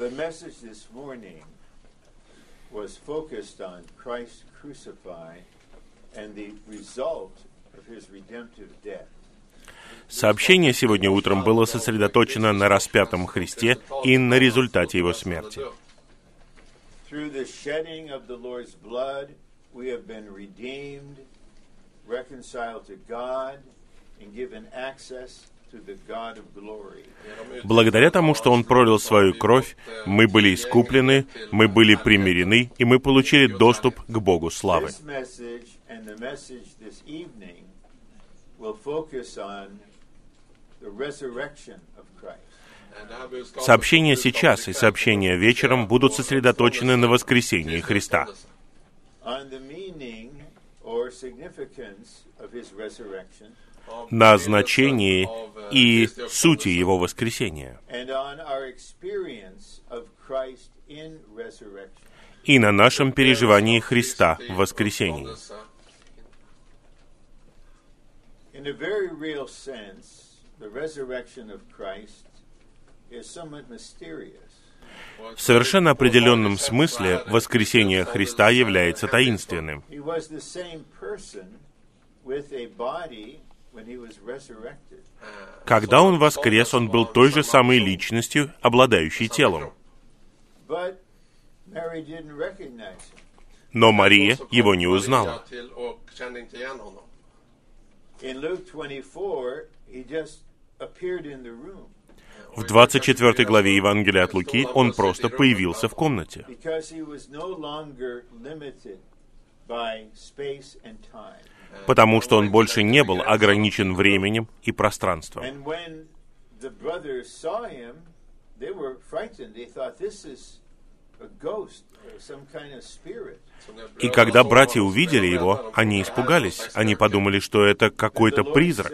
The message this morning was focused on Christ crucified and the result of his redemptive death. Сообщение сегодня утром было сосредоточено на распятом Христе и на результате Его смерти. Through the shedding of the Lord's blood, we have been redeemed, reconciled to God, and given access Благодаря тому, что Он пролил свою кровь, мы были искуплены, мы были примирены, и мы получили доступ к Богу славы. Сообщения сейчас и сообщения вечером будут сосредоточены на воскресении Христа, на значении и сути Его воскресения, и на нашем переживании Христа в воскресении. В совершенно определенном смысле воскресение Христа является таинственным. Когда Он воскрес, Он был той же самой личностью, обладающей телом. Но Мария его не узнала. In Luke 24, he just appeared in the room. В 24 главе Евангелия от Луки Он просто появился в комнате, потому что Он больше не был ограничен временем и пространством. И когда братья увидели его, они испугались. Они подумали, что это какой-то призрак.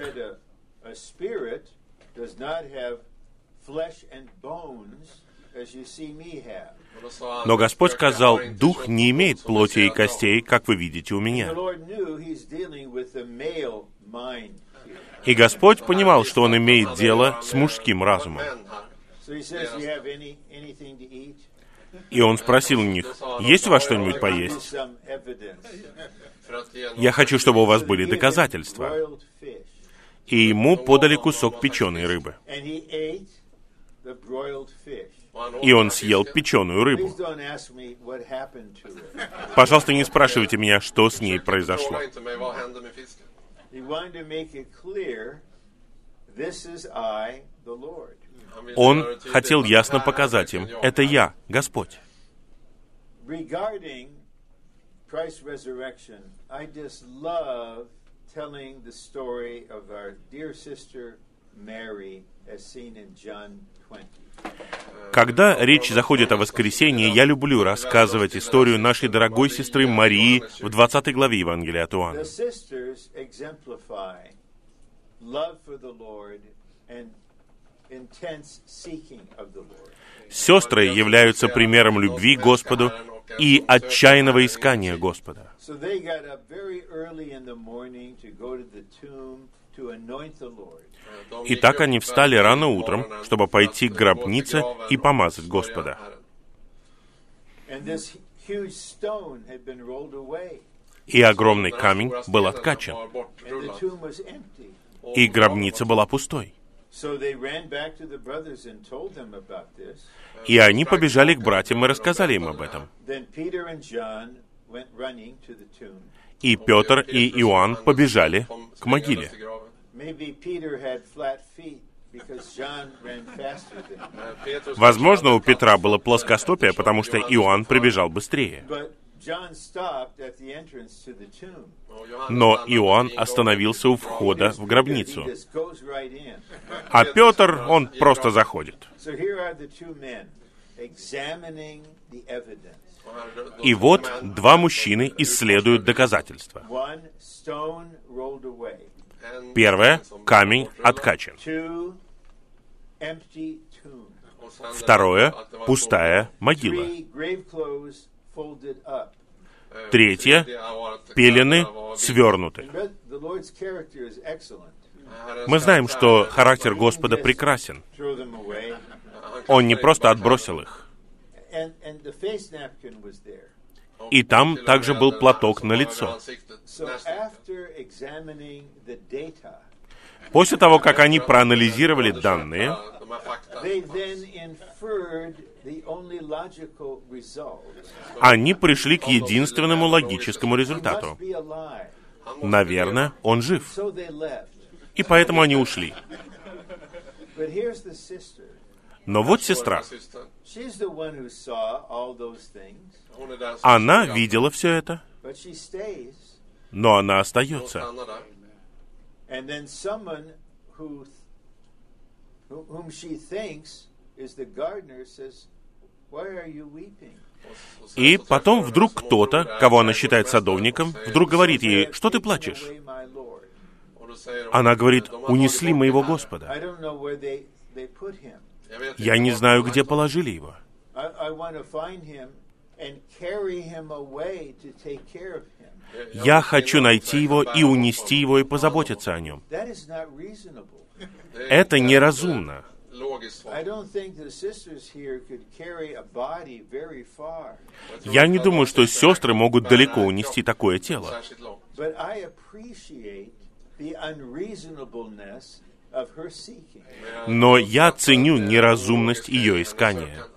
Но Господь сказал, «Дух не имеет плоти и костей, как вы видите у меня». И Господь понимал, что Он имеет дело с мужским разумом. So he says, "You have any anything to eat? И Он спросил у них, «Есть у вас что-нибудь поесть? some evidence." Я хочу, чтобы у вас были доказательства». И ему подали кусок печеной рыбы. И он съел печеную рыбу. Пожалуйста, не спрашивайте меня, что с ней произошло. Он хотел ясно показать им, это я, Господь. Christ's resurrection, I just love telling the story of our dear sister Mary as seen in John 20. Когда речь заходит о воскресении, я люблю рассказывать историю нашей дорогой сестры Марии в 20 главе Евангелия от Иоанна. Сестры являются примером любви к Господу и отчаянного искания Господа. So they got up very early in the morning to go to the tomb to anoint the Lord. И так они встали рано утром, чтобы пойти к гробнице и помазать Господа. И огромный камень был откачан, и гробница была пустой. И они побежали к братьям и рассказали им об этом. И Петр и Иоанн побежали к могиле. Maybe Peter had flat feet because John ran faster than him. Возможно, у Петра было плоскостопие, потому что Иоанн прибежал быстрее. But John stopped at the entrance to the tomb. Но Иоанн остановился у входа в гробницу. А Петр, он просто заходит. So here are the two men examining the evidence. И вот два мужчины исследуют доказательства. Первое — камень откачан. Второе — пустая могила. Третье — пелены свернуты. Мы знаем, что характер Господа прекрасен. Он не просто отбросил их. И там также был платок на лицо. После того, как они проанализировали данные, они пришли к единственному логическому результату. Наверное, он жив. И поэтому они ушли. But here's the sister. Но вот сестра. Она видела все это, но она остается. И потом вдруг кто-то, кого она считает садовником, вдруг говорит ей, что ты плачешь? Она говорит, унесли моего Господа. Я не знаю, где положили его. Я хочу найти его и унести его и позаботиться о нем. Это неразумно. Я не думаю, что сестры могут далеко унести такое тело. Но я ценю неразумность ее искания.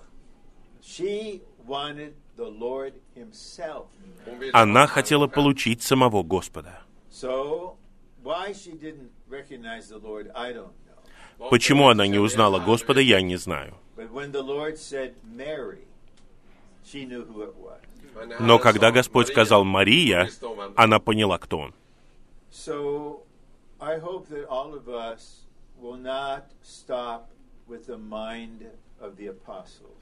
Она хотела получить самого Господа. Почему она не узнала Господа, я не знаю. Но когда Господь сказал «Мария», она поняла, кто он. I hope that all of us will not stop with the mind of the apostle.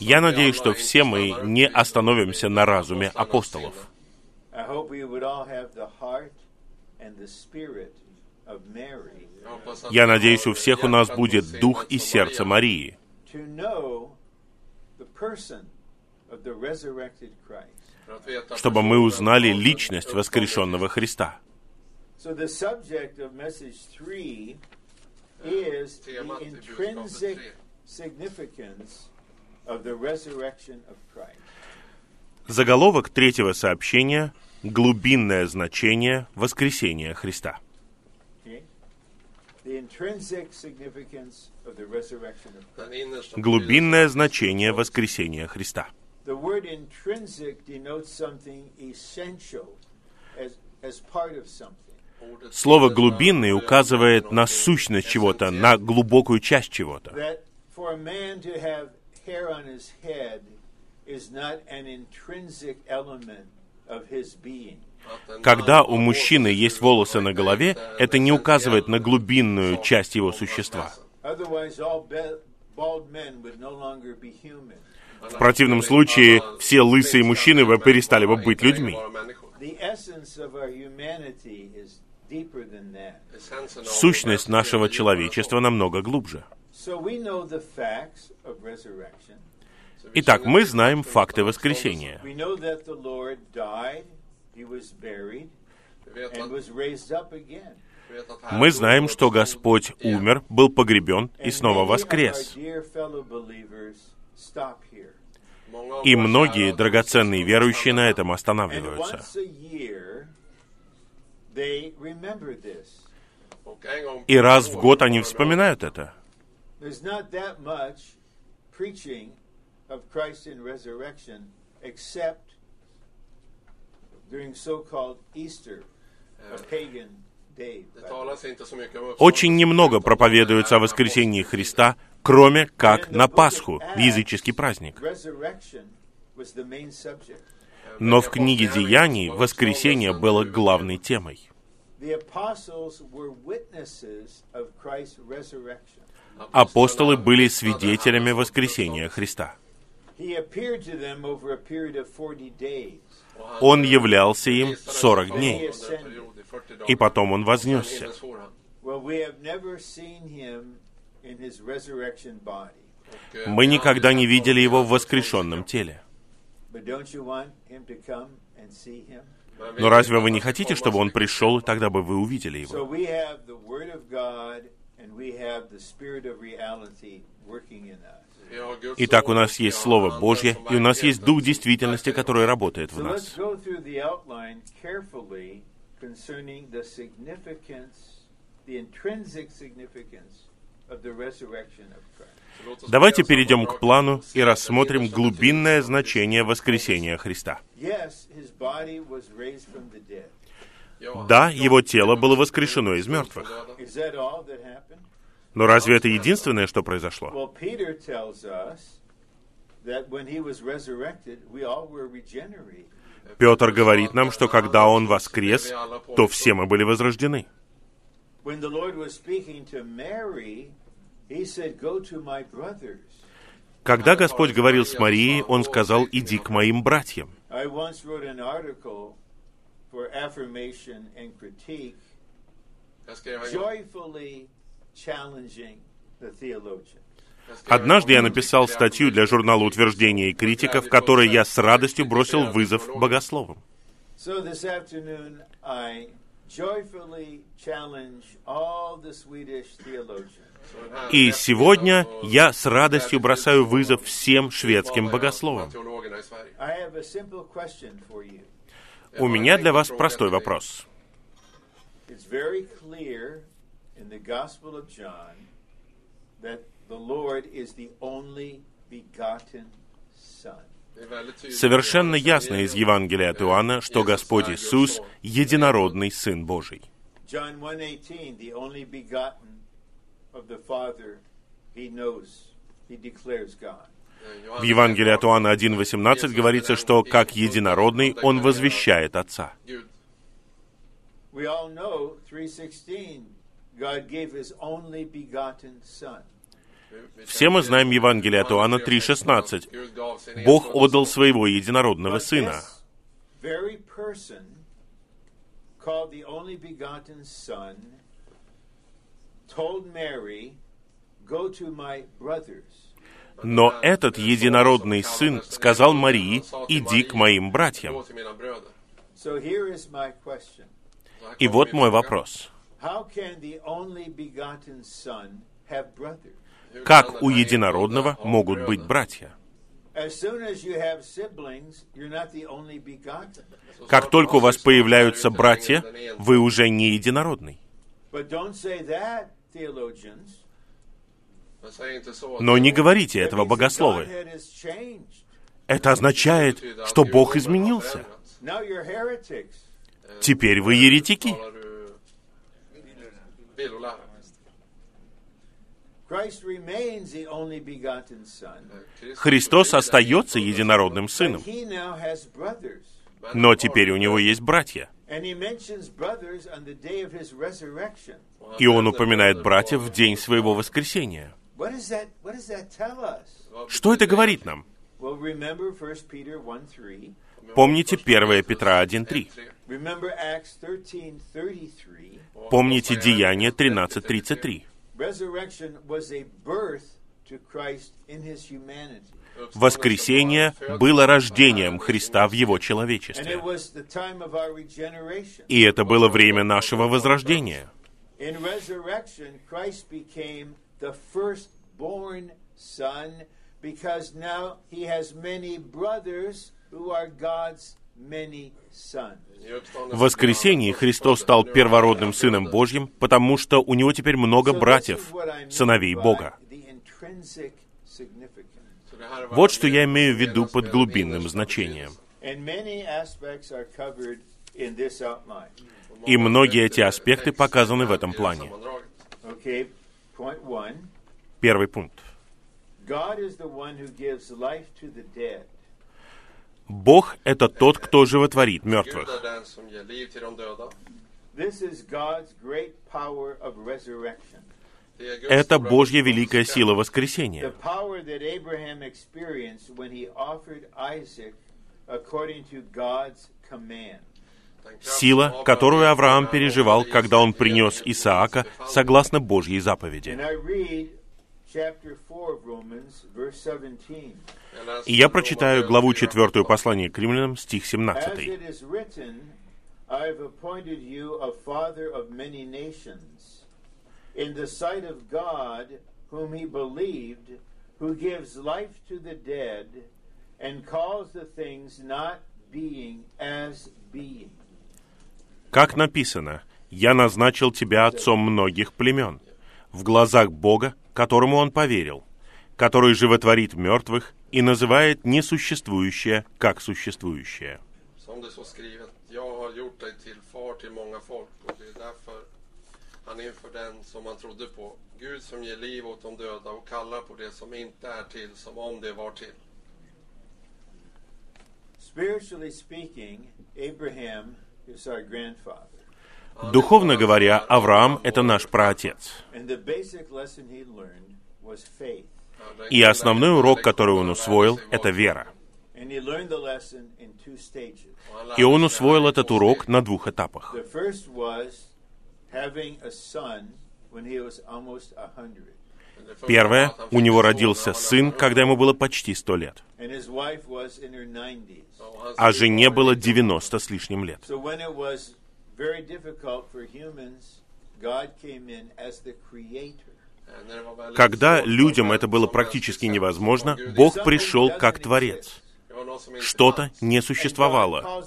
Я надеюсь, что все мы не остановимся на разуме апостолов. Я надеюсь, у всех у нас будет дух и сердце Марии, чтобы мы узнали личность воскрешенного Христа. So the subject of message three is the intrinsic significance of the resurrection of Christ. Заголовок третьего сообщения — «Глубинное значение воскресения Христа». Okay? The intrinsic significance of the resurrection of Christ. Глубинное значение воскресения Христа. The word intrinsic denotes something essential as, as part of something. Слово «глубинный» указывает на сущность чего-то, на глубокую часть чего-то. Когда у мужчины есть волосы на голове, это не указывает на глубинную часть его существа. В противном случае все лысые мужчины бы перестали бы быть людьми. Сущность нашего человечества намного глубже. So we know the facts of resurrection. Итак, мы знаем факты воскресения. Мы знаем, что Господь умер, был погребен и снова воскрес. И многие драгоценные верующие на этом останавливаются. once a year, they remember this. И раз в год они вспоминают это. There's not that much preaching of Christ in resurrection except during so-called Easter, a pagan day. Очень немного проповедуется о воскресении Христа, кроме как на Пасху, в языческий праздник. Но в книге Деяний воскресение было главной темой. Апостолы были свидетелями воскресения Христа. He appeared to them over a period of 40 days. Он являлся им 40 He дней, и потом он вознесся. Мы никогда не видели его в воскрешенном теле. Но разве вы не хотите, чтобы он пришел, и тогда бы вы увидели его? Итак, у нас есть Слово Божье, и у нас есть Дух действительности, который работает в нас. the intrinsic significance of the resurrection of Christ. Давайте перейдем к плану и рассмотрим глубинное значение воскресения Христа. Да, его тело было воскрешено из мертвых. Но разве это единственное, что произошло? Петр говорит нам, что когда Он воскрес, то все мы были возрождены. Когда Господь говорил с Марией, Он сказал, «Иди к моим братьям». Однажды я написал статью для журнала «Утверждение и критика», в которой я с радостью бросил вызов богословам. И сегодня я с радостью бросаю вызов всем шведским богословам. У меня для вас простой вопрос. Совершенно ясно из Евангелия от Иоанна, что Господь Иисус — единородный Сын Божий. John 1:18, the only begotten В Евангелии от Иоанна 1.18 говорится, что как единородный Он возвещает Отца. We all know 3:16, God gave his only begotten Son. Все мы знаем Евангелие от Иоанна 3.16. Бог отдал своего единородного Сына. Но этот единородный Сын сказал Марии, «Иди к моим братьям». И вот мой вопрос. Как у единородного могут быть братья? Как только у вас появляются братья, вы уже не единородный. Но не говорите этого, богословы. Это означает, что Бог изменился. Теперь вы еретики. Христос остается единородным Сыном. Но теперь у него есть братья. And he mentions brothers on the day of his resurrection. И он упоминает братьев в день своего воскресения. Что это говорит нам? Well, remember 1 Peter 1 3. Помните 1 Петра 1.3. Remember Acts 13:33. Помните Деяние 13.33. Воскресение было рождением Христа в Его человечестве. И это было время нашего возрождения. Because now he has many brothers who are God's. В воскресении Христос стал первородным Сыном Божьим, потому что у Него теперь много братьев, сыновей Бога. Вот что я имею в виду под глубинным значением. И многие эти аспекты показаны в этом плане. Первый пункт. Бог — это тот, кто животворит мертвых. Это Божья великая сила воскресения. Сила, которую Авраам переживал, когда он принес Исаака согласно Божьей заповеди. And I read chapter 4 of Romans, verse 17. И я прочитаю главу 4 послания к римлянам, стих As 17. In the sight of God, whom he believed, who gives life to the dead and calls the things not being as being. Как написано, «Я назначил тебя отцом многих племен» в глазах Бога, которому он поверил, который животворит мертвых и называет несуществующее как существующее. Som det står skrivet, jag har gjort dig till far till många folk och det är därför han inför den som han trodde på, Gud som ger liv åt de döda och kallar på det som inte är till som om det var till. Spiritually speaking, Abraham is our grandfather. Духовно говоря, Авраам — это наш праотец. And the basic lesson he learned was faith. И основной урок, который он усвоил, это вера. And he learned the lesson in two stages. И он усвоил этот урок на двух этапах. The first was having a son when he was almost a hundred. Первое, у него родился сын, когда ему было почти сто лет, And his wife was in her 90s. а жене было 90 с лишним лет. Когда людям это было практически невозможно, Бог пришел как Творец. Что-то не существовало,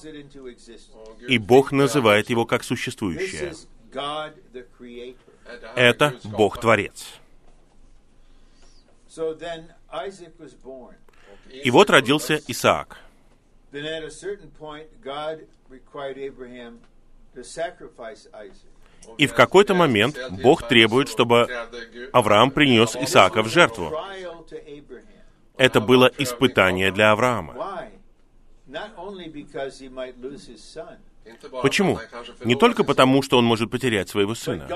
и Бог называет его как существующее. Is God the creator. Это Бог-творец. So then Isaac was born. И вот родился Исаак. Then at a certain point, God required Abraham to sacrifice Isaac. И в какой-то момент Бог требует, чтобы Авраам принес Исаака в жертву. Это было испытание для Авраама. Почему? Не только потому, что он может потерять своего сына,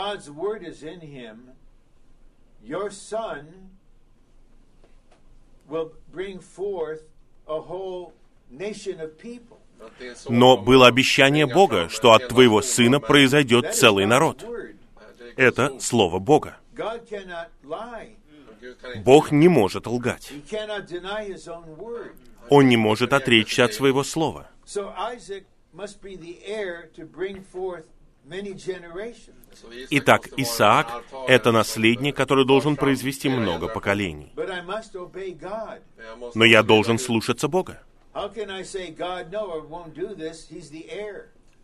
но было обещание Бога, что от твоего сына произойдет целый народ. Это Слово Бога. Бог не может лгать. Он не может отречься от своего слова. Итак, Исаак — это наследник, который должен произвести много поколений. Но я должен слушаться Бога.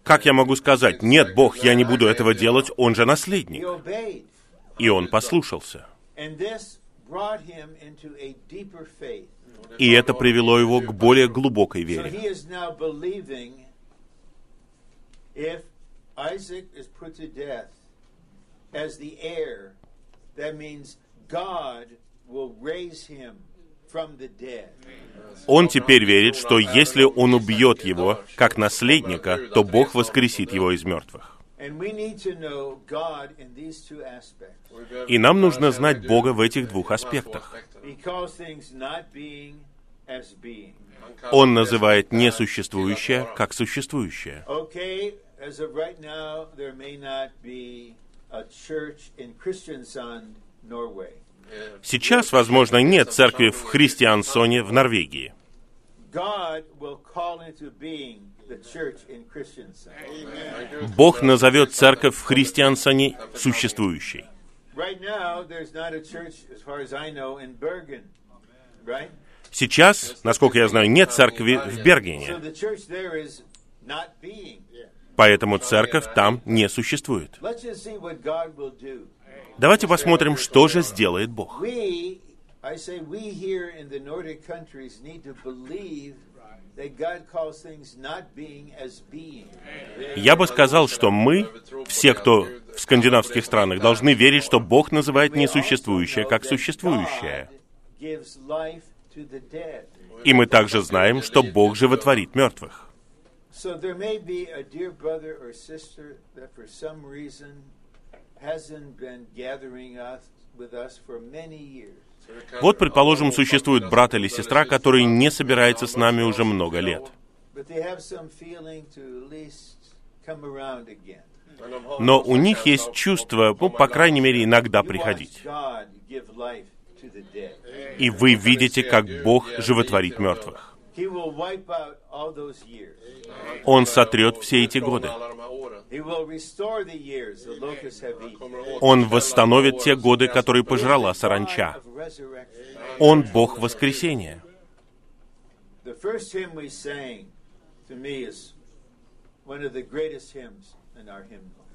Как я могу сказать, нет, Бог, я не буду этого делать, он же наследник. И он послушался. И это привело его к более глубокой вере. he is now believing if Isaac is put to death as the heir, that means God will raise him. Он теперь верит, что если он убьет его как наследника, то Бог воскресит его из мертвых. И нам нужно знать Бога в этих двух аспектах. Он называет несуществующее как существующее. Сейчас, возможно, нет церкви в Христиансоне в Норвегии. Бог назовет церковь в Христиансоне существующей. Сейчас, насколько я знаю, нет церкви в Бергене, поэтому церковь там не существует. Давайте посмотрим, что же сделает Бог. Я бы сказал, что мы, все, кто в скандинавских странах, должны верить, что Бог называет несуществующее как существующее. И мы также знаем, что Бог животворит мертвых. Вот, предположим, существует брат или сестра, который не собирается с нами уже много лет. Но у них есть чувство, ну, по крайней мере, иногда приходить. И вы видите, как Бог животворит мертвых. Он сотрет все эти годы. Он восстановит те годы, которые пожрала саранча. Он Бог воскресения.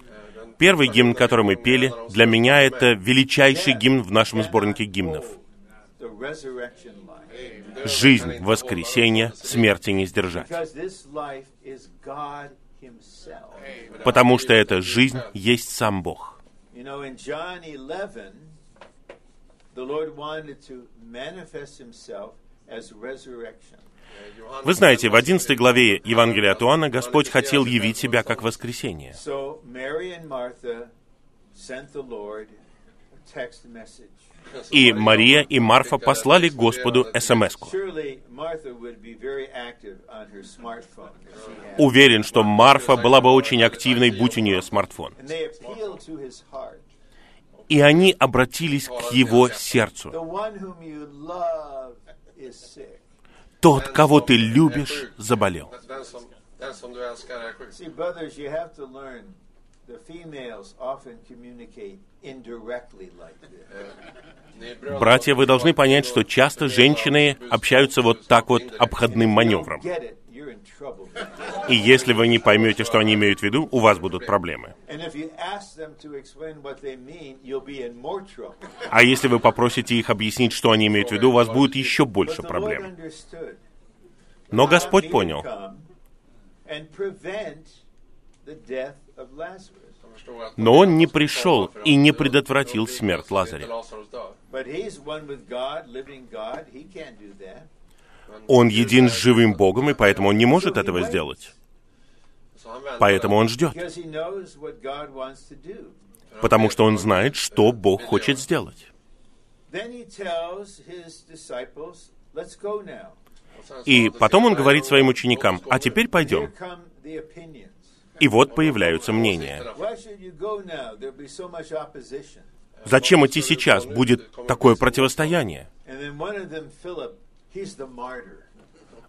Eh, Первый гимн, который мы пели, для меня это величайший гимн в нашем сборнике гимнов. Жизнь, воскресение, смерти не сдержать. Потому что эта жизнь есть сам Бог. You know, in John 11, the. Вы знаете, в 11 главе Евангелия от Иоанна Господь хотел явить себя как воскресение. И Мария и Марфа послали Господу she had. Уверен, что Марфа была бы очень активной, будь у нее смартфон. И они обратились к его сердцу. Тот, кого ты любишь, заболел. Братья, вы должны понять, что часто женщины общаются вот так вот обходным маневром. И если вы не поймете, что они имеют в виду, у вас будут проблемы. А если вы попросите их объяснить, что они имеют в виду, у вас будет еще больше проблем. Но Господь понял, но Он не пришел и не предотвратил смерть Лазаря. Он един с живым Богом, и поэтому Он не может этого сделать. Поэтому Он ждет, потому что Он знает, что Бог хочет сделать. И потом Он говорит своим "Låt ученикам, а nu." теперь пойдем. И вот появляются мнения. Зачем идти сейчас? Будет такое противостояние.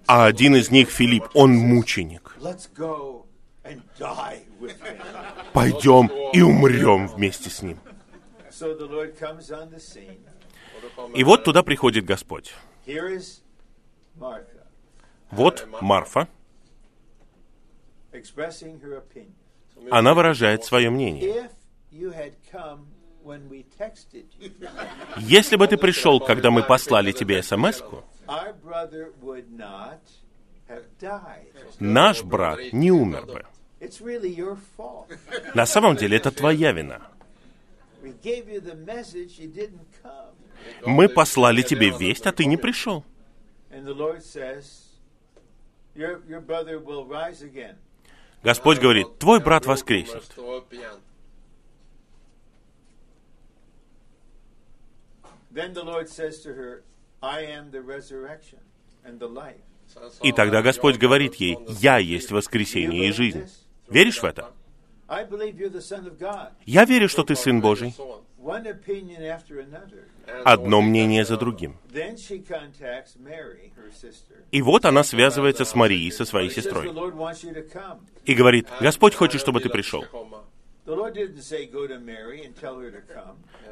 А один из них, Филипп, он мученик. Пойдем и умрем вместе с ним. И вот туда приходит Господь. Вот Марфа, она выражает свое мнение. Если бы ты пришел, когда мы послали тебе смс наш брат не умер бы. На самом деле это твоя вина. Мы послали тебе весть, а ты не пришел. Господь говорит, твой брат воскреснет. Then the Lord says to her, И тогда Господь "Jag är говорит ей, «Я есть livet." воскресение и жизнь». Веришь в это? Я верю, что ты Сын Божий. Одно мнение за другим. И вот она связывается с Марией, со своей сестрой, и говорит. Господь хочет, чтобы ты пришел.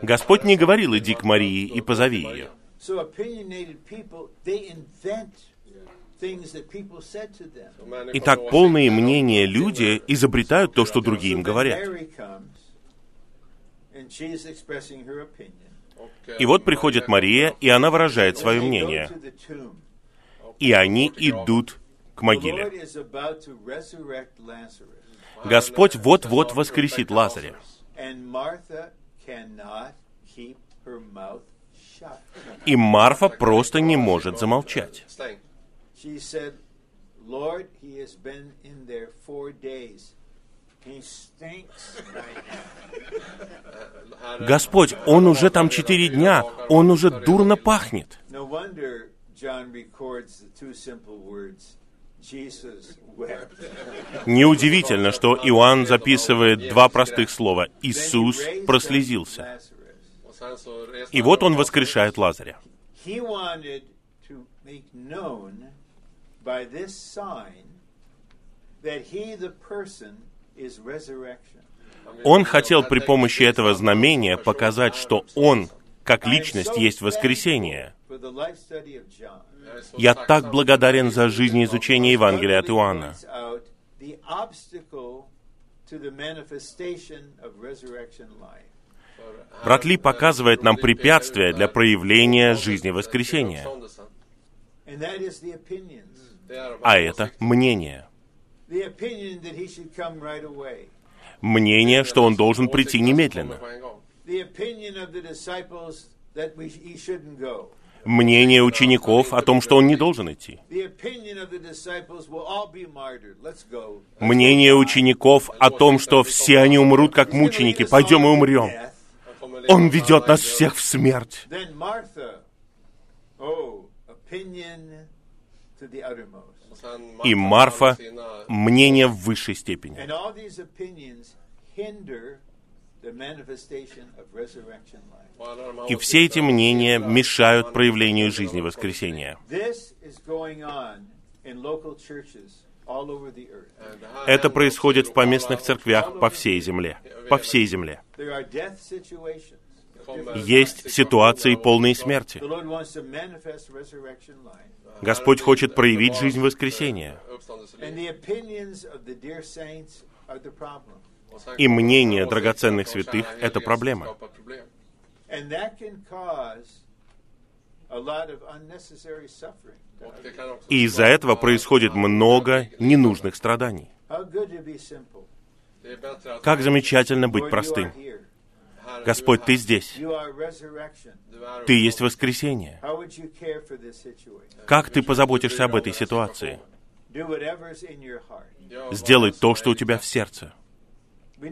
Господь не говорил, иди к Марии и позови ее. So opinionated people, they invent things that people said to them. Människor Итак, полные мнения люди изобретают то, что другие им говорят. Eh, И вот приходит Мария, и она выражает свое They go мнение. to the tomb. И они идут к могиле. Господь вот-вот воскресит Лазаря. И Марфа просто не может замолчать. Господь, он уже там четыре дня, он уже дурно пахнет. Неудивительно, что Иоанн записывает два простых слова. Иисус прослезился. И вот он воскрешает Лазаря. Он хотел при помощи этого знамения показать, что Он, как личность, есть воскресение. Я так благодарен за жизнеизучение Евангелия от Иоанна. Points out the obstacle to the manifestation of resurrection life. Брат Ли показывает нам препятствия для проявления жизни воскресения, а это мнение. Мнение, что он должен прийти немедленно. Мнение учеников о том, что он не должен идти. Мнение учеников о том, что все они умрут как мученики. Пойдем и умрем. Он ведет нас всех в смерть. Oh. И Марфа – мнение в высшей степени. И все эти мнения мешают проявлению жизни воскресения. Это происходит в поместных церквях по всей земле. По всей земле. Есть ситуации полные смерти. Господь хочет проявить жизнь воскресения. И мнение драгоценных святых – это проблема. И из-за этого происходит много ненужных страданий. Как замечательно быть простым. Господь, Ты здесь. Ты есть воскресение. Как Ты позаботишься об этой ситуации? Сделай то, что у тебя в сердце. We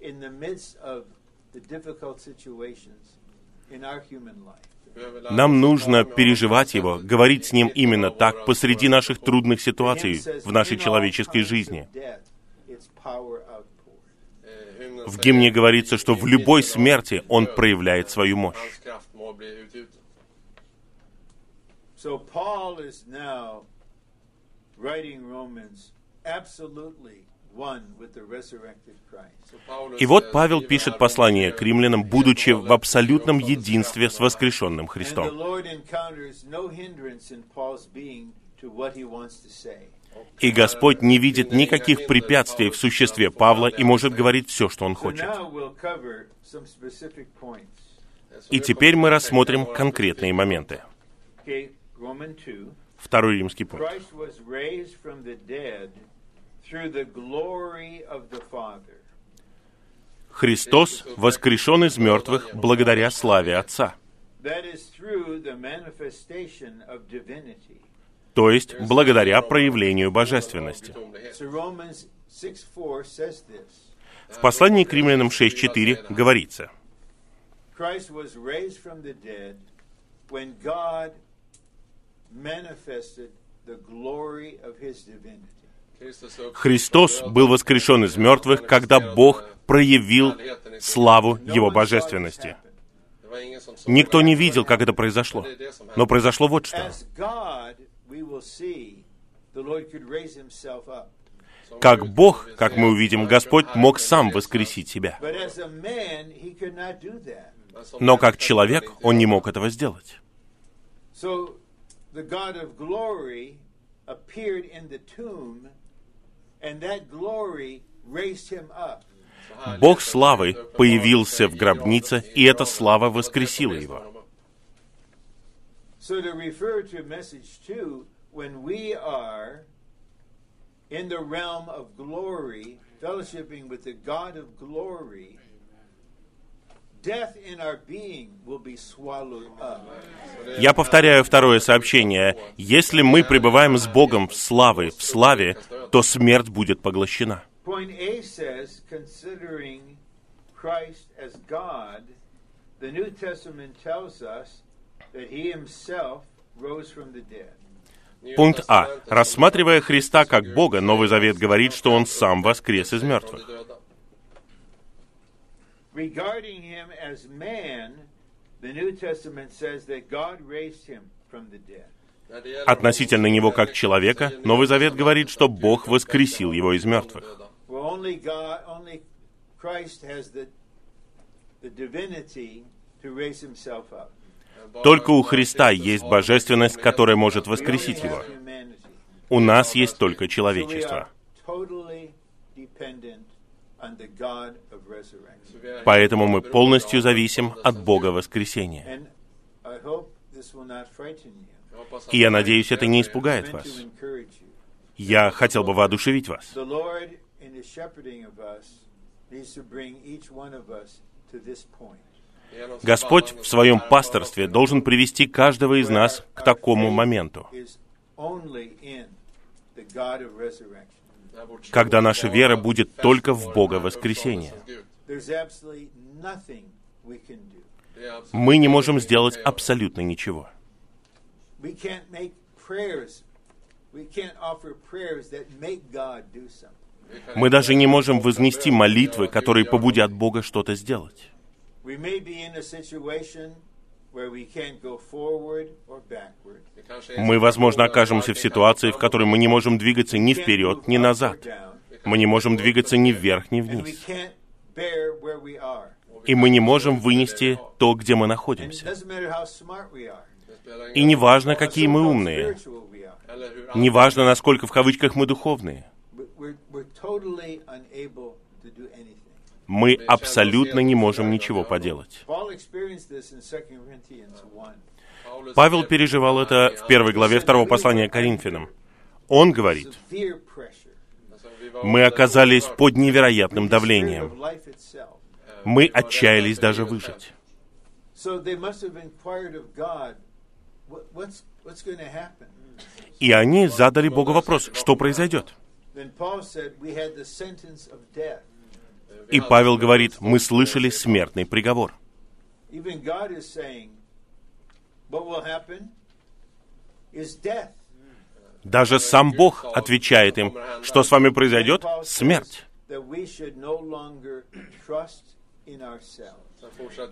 in the midst of the difficult situations in our human life. Нам нужно переживать Его, говорить с Ним именно так посреди наших трудных ситуаций в нашей "In all человеческой жизни. death, its power outpoured." В гимне говорится, что в любой смерти Он проявляет свою мощь. So Paul is now writing Romans absolutely one with the resurrected Christ. И вот Павел пишет послание к римлянам, будучи в абсолютном единстве с воскрешенным Христом. И Господь не видит никаких препятствий в существе Павла и может говорить все, что он хочет. И теперь мы рассмотрим конкретные моменты. Okay, Roman 2. Второй римский пункт. Христос воскрешен из мертвых благодаря славе Отца, то есть благодаря проявлению божественности. So Romans 6:4 says this. В послании к римлянам 6.4 говорится, when God manifested the glory of his divinity. Христос был воскрешен из мертвых, когда Бог проявил славу Его божественности. Никто не видел, как это произошло. Но произошло вот что. Как Бог, как мы увидим, Господь мог сам воскресить себя. Но как человек Он не мог этого сделать. So the God of glory appeared in the tomb, Бог славы появился в гробнице, и эта слава воскресила Его. So to refer to message two, when we are in the realm of glory, fellowshipping with the God of glory, Я повторяю второе сообщение. Если мы пребываем с Богом в славе, в славе, то смерть будет поглощена. Пункт А. Рассматривая Христа как Бога, Новый Завет говорит, что Он сам воскрес из мертвых. Regarding him as man, the New Testament says that God raised him from the dead. Относительно него как человека, Новый Завет говорит, что Бог воскресил его из мертвых. Только у Христа есть божественность, которая может воскресить его. У нас есть только человечество. Поэтому мы полностью зависим от Бога воскресения. И я надеюсь, это не испугает вас. Я хотел бы воодушевить вас. Господь в своем пасторстве должен привести каждого из нас к такому моменту, Когда наша вера будет только в Бога воскресения. Мы не можем сделать абсолютно ничего. Мы даже не можем вознести молитвы, которые побудят Бога что-то сделать. Мы, возможно, окажемся в ситуации, в которой мы не можем двигаться ни вперед, ни назад. Мы не можем двигаться ни вверх, ни вниз. И мы не можем вынести то, где мы are. И не важно, какие мы умные. Не важно, насколько в кавычках мы духовные. We- We're, we're totally unable to do anything. Мы абсолютно не можем ничего поделать. Paul experienced this in 2 Corinthians 1. Павел переживал это в первой главе второго послания к Коринфянам. Он говорит, мы оказались под невероятным давлением. Мы отчаялись даже выжить. И они задали Богу вопрос, что произойдет. И Павел говорит, мы слышали смертный приговор. Даже сам Бог отвечает им, что с вами произойдет? Смерть.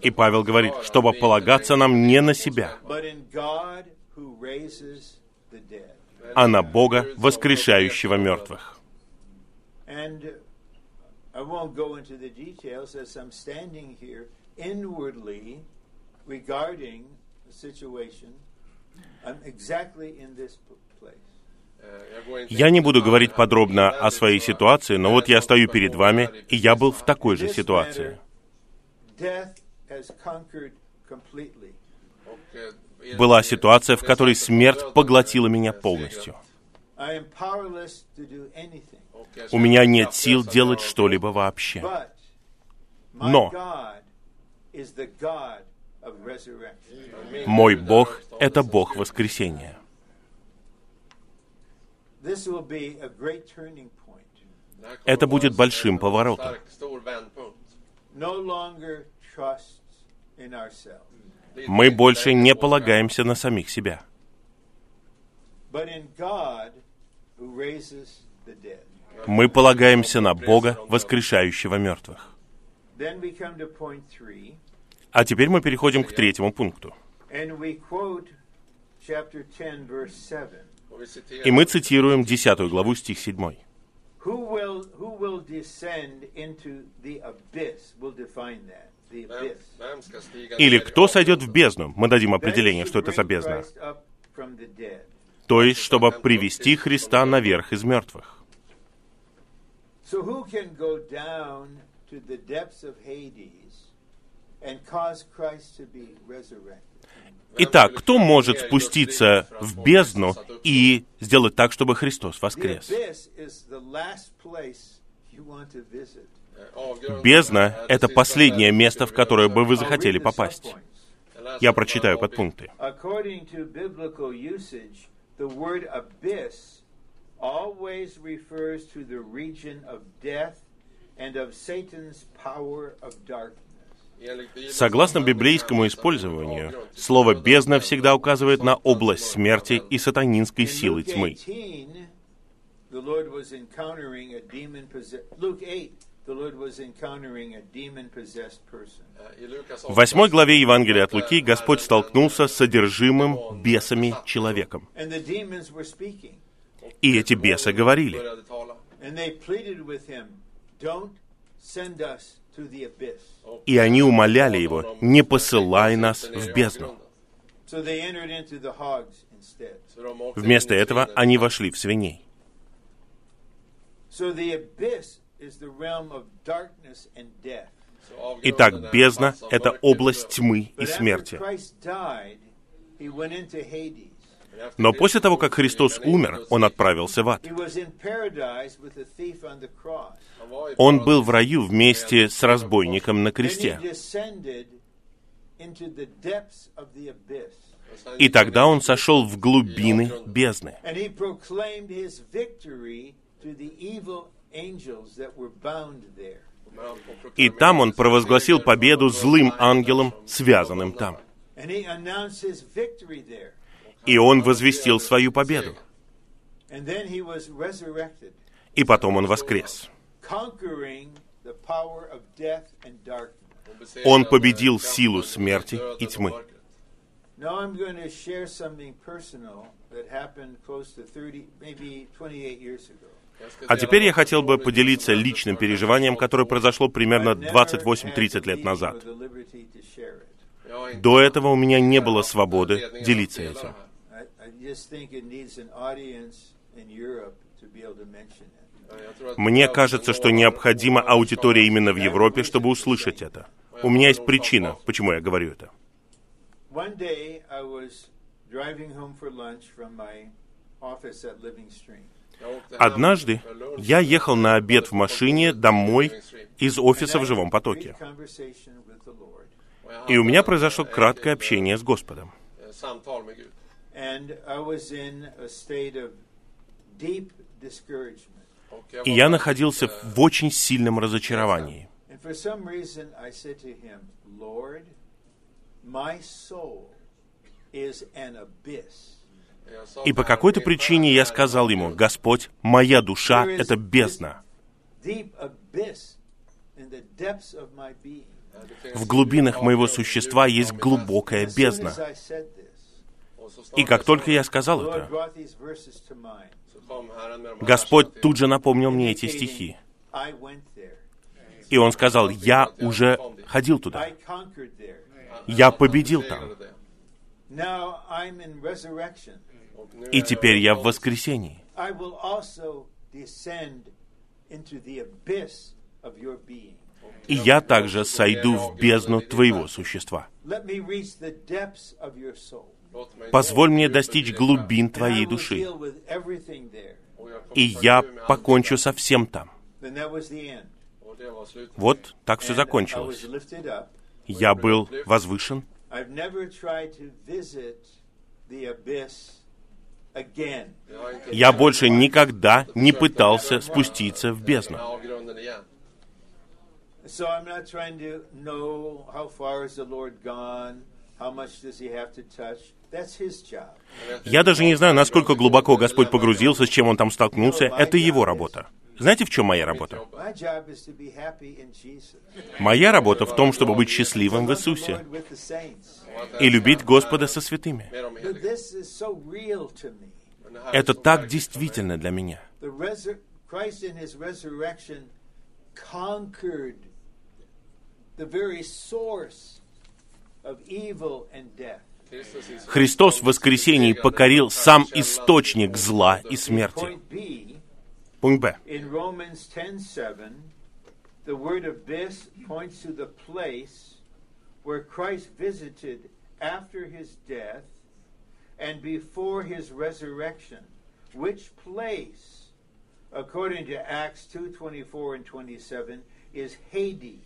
И Павел говорит, чтобы полагаться нам не на себя, а на Бога, воскрешающего мертвых. I won't go into the details as I'm standing here inwardly regarding the situation. I'm exactly in this place. Я не буду говорить подробно о своей ситуации, но вот я стою перед вами, и я был в такой же ситуации. Была ситуация, в которой смерть поглотила меня полностью. У меня нет сил делать что-либо вообще. Но. Мой Бог — это Бог воскресения. Это будет большим поворотом. Мы больше не полагаемся на самих себя, мы полагаемся на Бога, воскрешающего мертвых. А теперь мы переходим к третьему пункту. and we quote chapter 10, verse 7. И мы цитируем 10 главу, стих 7. Who will, who will descend into the abyss? We'll define that. The abyss. Или «Кто сойдет в бездну?» Мы дадим определение, что это за бездна. То есть, чтобы привести Христа наверх из мертвых. So who can go down to the depths of Hades and cause Christ to be resurrected? Итак, кто может спуститься в бездну и сделать так, чтобы Христос воскрес? Бездна — это последнее место, в которое бы вы захотели попасть. Я прочитаю подпункты. Always refers to the region of death and of Satan's power of darkness. Согласно библейскому использованию, слово «бездна» всегда указывает на область смерти и сатанинской силы тьмы. 18, the Lord was encountering a demon possessed. Luke 8, the Lord was encountering a demon possessed person. I Lukas В восьмой 8 главе Евангелия от Луки Господь столкнулся с содержимым бесами человеком. И эти бесы говорили. И они умоляли его, не посылай нас в бездну. Вместо этого они вошли в свиней. Итак, бездна это область тьмы и смерти. Но после того, как Христос умер, Он отправился в ад. Он был в раю вместе с разбойником на кресте. И тогда он сошел в глубины бездны. И там он провозгласил победу злым ангелам, связанным там. И он возвестил свою победу. И потом он воскрес. Он победил силу смерти и тьмы. Now I'm going to share something personal that happened close to 30, maybe 28 years ago. А теперь я хотел бы поделиться личным переживанием, которое произошло примерно I've never had 28-30 the лет назад. До этого у меня не было свободы делиться этим. Мне кажется, что необходима аудитория именно в Европе, чтобы услышать это. У меня есть причина, почему я говорю это. Однажды я ехал на обед в машине домой из офиса в живом потоке. И у меня произошло краткое общение с Господом. Samtal med Gud. And I was in a state of deep discouragement. Och jag И я находился eh, в очень сильном разочаровании. And for some reason I said to him, Lord, my soul is an abyss. jag sa И по какой-то причине я сказал ему, «Господь, моя душа — это бездна. Deep abyss in the depths of my being. det finns В глубинах моего существа есть глубокая бездна». И как только я сказал это, Господь тут же напомнил мне эти стихи. И он сказал, «Я уже ходил туда. Я победил там. И теперь я в воскресении. И я также сойду в бездну твоего существа. Позволь мне достичь глубин твоей души. И я покончу со всем там. Вот так все закончилось. Я был возвышен. Я больше никогда не пытался спуститься в бездну. So I'm not trying to know how far is the Lord gone, Я даже не знаю, насколько глубоко Господь погрузился, с чем он там столкнулся. Это его работа. Знаете, в чем моя работа? Моя работа в том, чтобы быть счастливым в Иисусе и любить Господа со святыми. Это так действительно для меня. Christ Христос в воскресении uppståndelse покорил besegrade сам källan источник зла и In смерти. point B, Пункт Б. in Romans 10:7, the word abyss points to the place where Christ visited after his death and before his resurrection, which place, according to Acts 2:24 and 27, is Hades.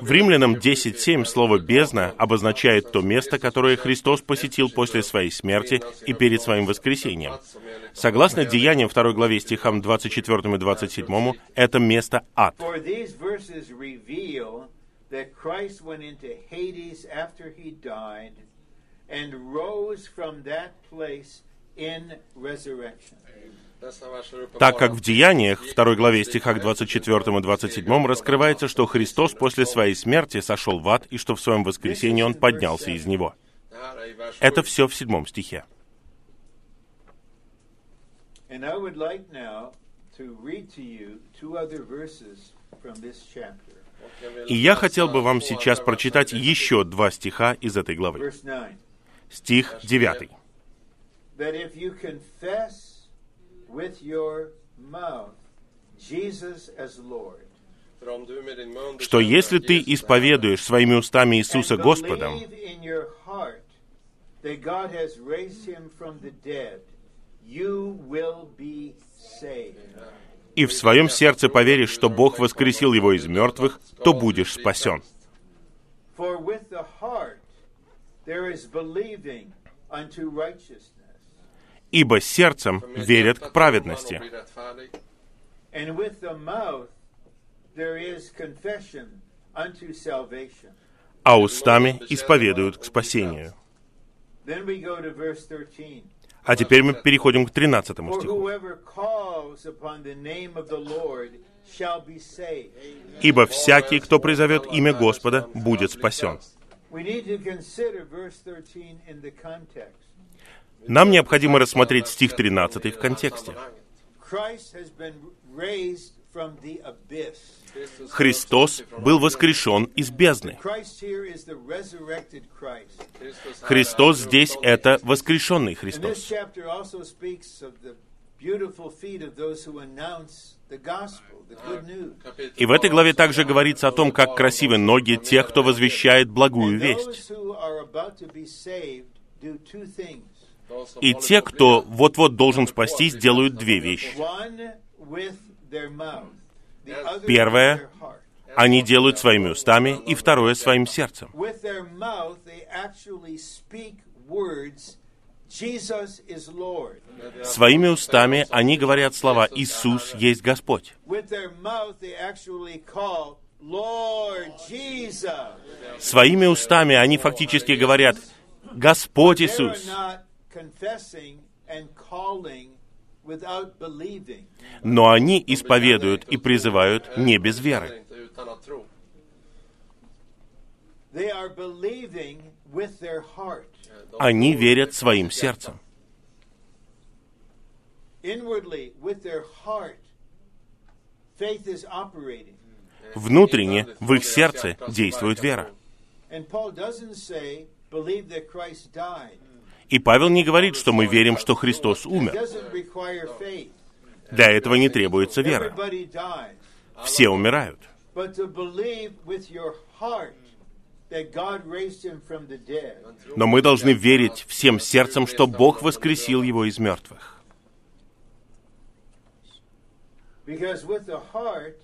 В Римлянам 10.7 слово «бездна» обозначает то место, которое Христос посетил после своей смерти и перед своим воскресением. Согласно Деяниям 2 главе стихам 24 и 27, это место ад. In resurrection. Так как в Деяниях, 2 главе стихах 24 и 27 раскрывается, что Христос после своей смерти сошел в ад, и что в своем воскресении Он поднялся из него. Это 7. все в седьмом стихе. И я хотел бы вам сейчас прочитать еще два стиха из этой главы. Verse 9. Стих 9. With your mouth Jesus as Lord, Что если ты исповедуешь своими устами Иисуса Господом, и в своем сердце поверишь, что Бог воскресил его из мертвых, то будешь спасен. For with the heart there is believing unto righteousness, Ибо сердцем верят к праведности, а устами исповедуют к спасению. Then we go to verse 13. А теперь мы переходим к 13 For стиху. Ибо всякий, кто призовет имя Господа, будет спасен. We need to consider verse 13 in the context. Нам необходимо рассмотреть стих 13 в контексте. Христос был воскрешен из бездны. Христос здесь — это воскрешенный Христос. И в этой главе также говорится о том, как красивы ноги тех, кто возвещает благую весть. И те, кто вот-вот должен спастись, делают две вещи. Первое. Они делают своими устами, и второе — своим сердцем. Своими устами они говорят слова «Иисус есть Господь». Своими устами они фактически говорят «Господь Иисус». Но они исповедуют и призывают не без веры. Они верят своим сердцем. Внутренне, в их сердце, действует вера. И Павел не говорит, что мы верим, что Христос умер. Для этого не требуется вера. Все умирают. Но мы должны верить всем сердцем, что Бог воскресил его из мертвых. Because with the heart,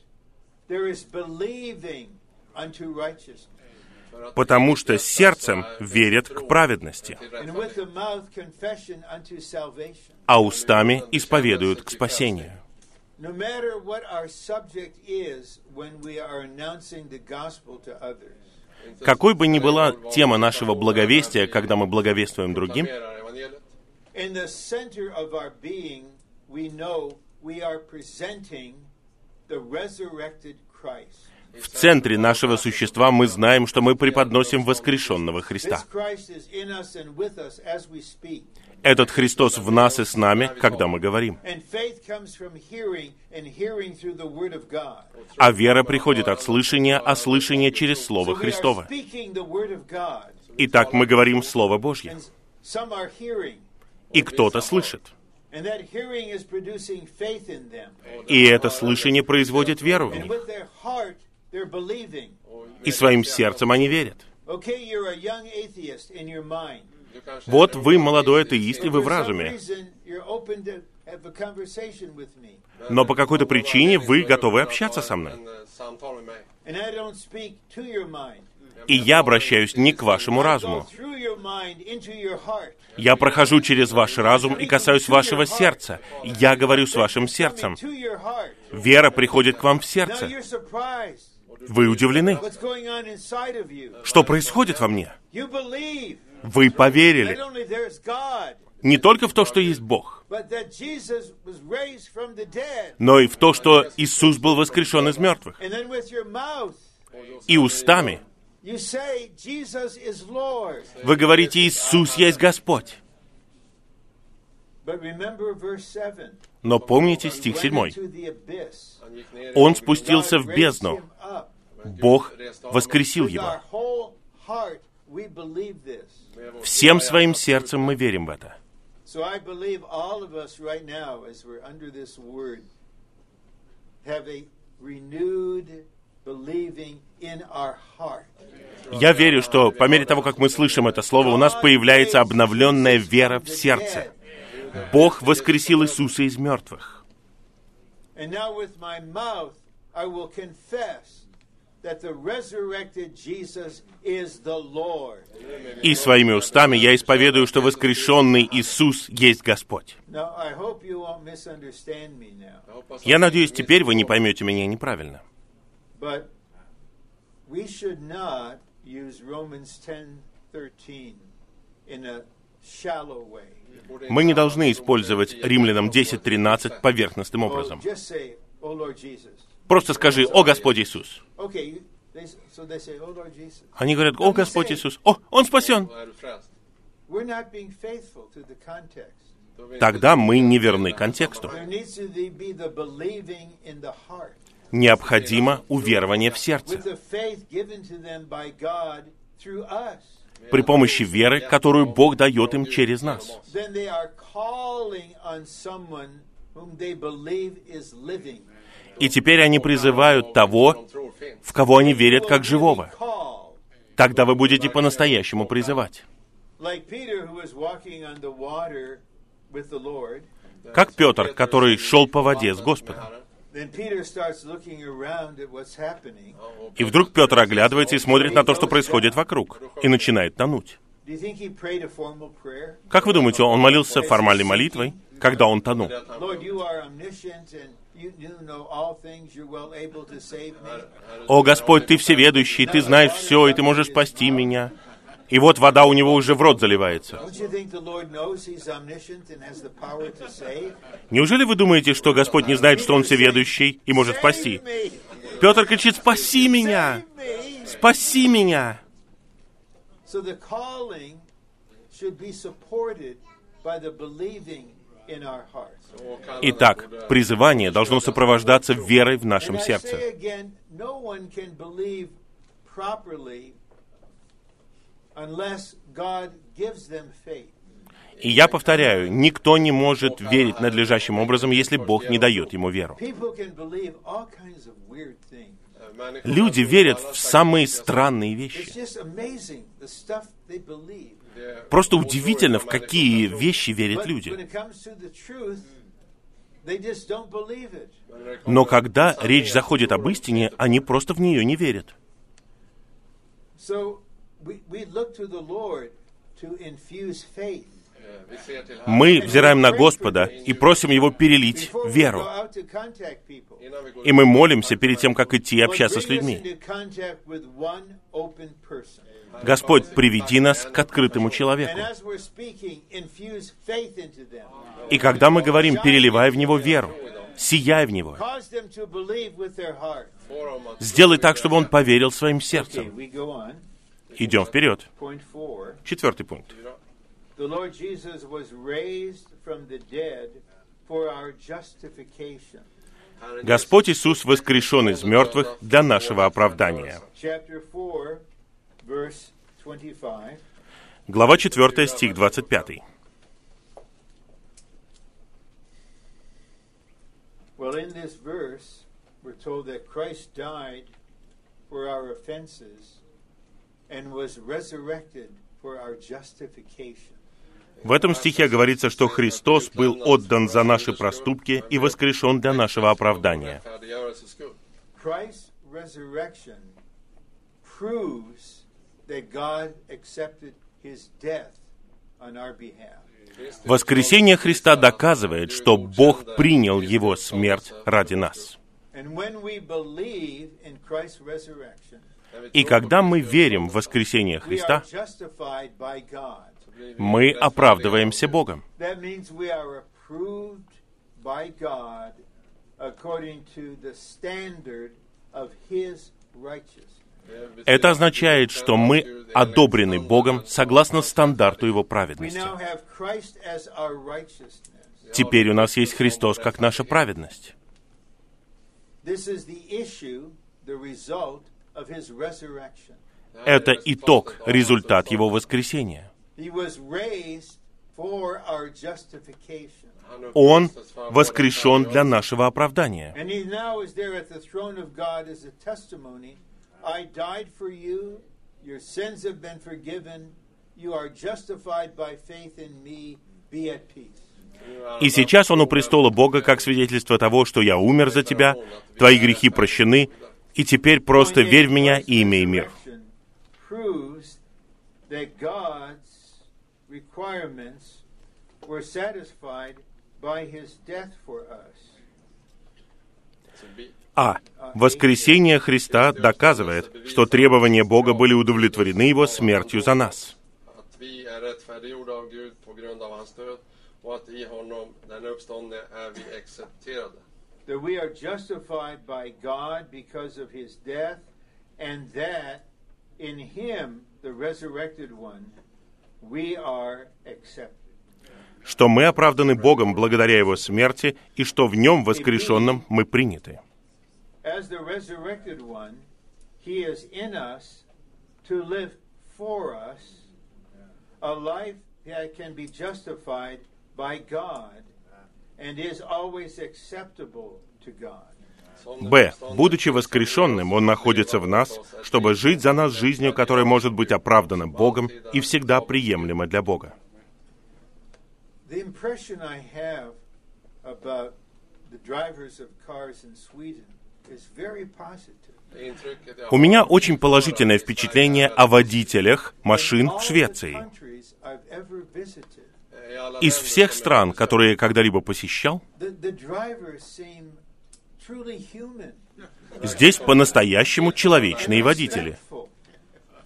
there is believing unto righteousness. Потому что сердцем верят к праведности, а устами исповедуют к спасению. Какой бы ни была тема нашего благовестия, когда мы благовествуем другим, Proklamerar в центре нашего существа мы знаем, что мы преподносим воскрешенного Христа. Этот Христос в нас и с нами, когда мы говорим. А вера приходит от слышания, а слышание через Слово Христово. Итак, мы говорим Слово Божье, и кто-то слышит. И это слышание производит веру в них. И своим сердцем они верят. Вот вы молодой атеист, и вы в разуме. Но по какой-то причине вы готовы общаться со мной. Eh. И я обращаюсь не к вашему разуму. Я прохожу через ваш разум и касаюсь вашего сердца. Я говорю с вашим сердцем. Вера приходит к вам в сердце. Вы удивлены. Что происходит во мне? Вы поверили. не только в то, что есть Бог, но и в то, что Иисус был воскрешен из мертвых. И устами вы говорите, Иисус есть Господь. But remember verse 7. Но помните стих Went 7. into the abyss. Han gick ner i Он спустился в бездну. Бог воскресил его. Всем своим сердцем мы верим в это. Я верю, что по мере того, как мы слышим это слово, у нас появляется обновленная вера в сердце. Бог воскресил Иисуса из мертвых. And now with my mouth, I will confess И своими устами я исповедую, что воскрешенный Иисус есть Господь. Я надеюсь, теперь вы не поймете меня неправильно. but we should not use Romans 10:13 in a shallow way. Borde Мы не должны использовать Римлянам 10, 10.13 поверхностным образом. Просто скажи «О Господь Иисус». "Oh Lord Jesus." Они говорят «О Господь Иисус». О, Он спасен. Тогда мы не верны контексту. Необходимо уверование в сердце при помощи веры, которую Бог дает им через нас. И теперь они призывают того, в кого они верят как живого. Тогда вы будете по-настоящему призывать. Как Петр, который шел по воде с Господом. И вдруг Петр оглядывается и смотрит на то, что происходит вокруг, и начинает тонуть. Как вы думаете, он молился формальной молитвой, когда он тонул? «О Господь, Ты всеведущий, Ты знаешь все, и Ты можешь спасти меня». И вот вода у него уже в рот заливается. Неужели вы думаете, что Господь не знает, что Он всеведущий и может спасти? Петр кричит, «Спаси меня! Спаси меня!» So the calling should be supported by the believing. Итак, призывание должно сопровождаться верой в нашем сердце. И я повторяю, никто не может верить надлежащим образом, если Бог не дает ему веру. Люди верят в самые странные вещи. Просто удивительно, в какие вещи верят люди. Но когда речь заходит об истине, они просто в нее не верят. Мы взираем на Господа и просим Его перелить веру. И мы молимся перед тем, как идти Lord, общаться с людьми. Господь, приведи нас к открытому человеку. И когда мы говорим, переливай в него веру, сияй в него, сделай так, чтобы он поверил своим сердцем. Идем вперед. Четвертый пункт. Господь Иисус воскрешен из мертвых для нашего оправдания. Глава 4, стих 25. Well, in this verse, we're told that Christ died for our offenses and was resurrected for our justification. В этом стихе говорится, что Христос был отдан за наши проступки и воскрешен для нашего оправдания. Christ's resurrection proves that God accepted his death on our behalf. Воскресение Христа доказывает, что Бог принял Его смерть ради нас. И когда мы верим в воскресение Христа, мы оправдываемся Богом. According to the standard of His righteousness. Это означает, что мы одобрены Богом согласно стандарту Его праведности. Теперь у нас есть Христос как наша праведность. Это итог, результат Его воскресения. Он воскрешен для нашего оправдания. I died for you. Your sins have been forgiven. You are justified by faith in me. Be at peace. И сейчас Он у престола Бога как свидетельство того, что я умер за тебя, твои грехи прощены, и теперь просто верь в меня и имей мир. А. Воскресение Христа доказывает, что требования Бога были удовлетворены Его смертью за нас. That we are justified by God because of his death, and that in him, the resurrected one, we are accepted. Что мы оправданы Богом благодаря Его смерти, и что в Нем, воскрешенном, мы приняты. As the resurrected one, he is in us to live for us a life that can be justified by God and is always acceptable to God. Б. Будучи воскрешенным, Он находится в нас, чтобы жить за нас жизнью, которая может быть оправдана Богом и всегда приемлема для Бога. The impression I have about the drivers of cars in Sweden У меня очень положительное впечатление о водителях машин в Швеции. Из всех стран, которые я когда-либо посещал, здесь по-настоящему человечные водители.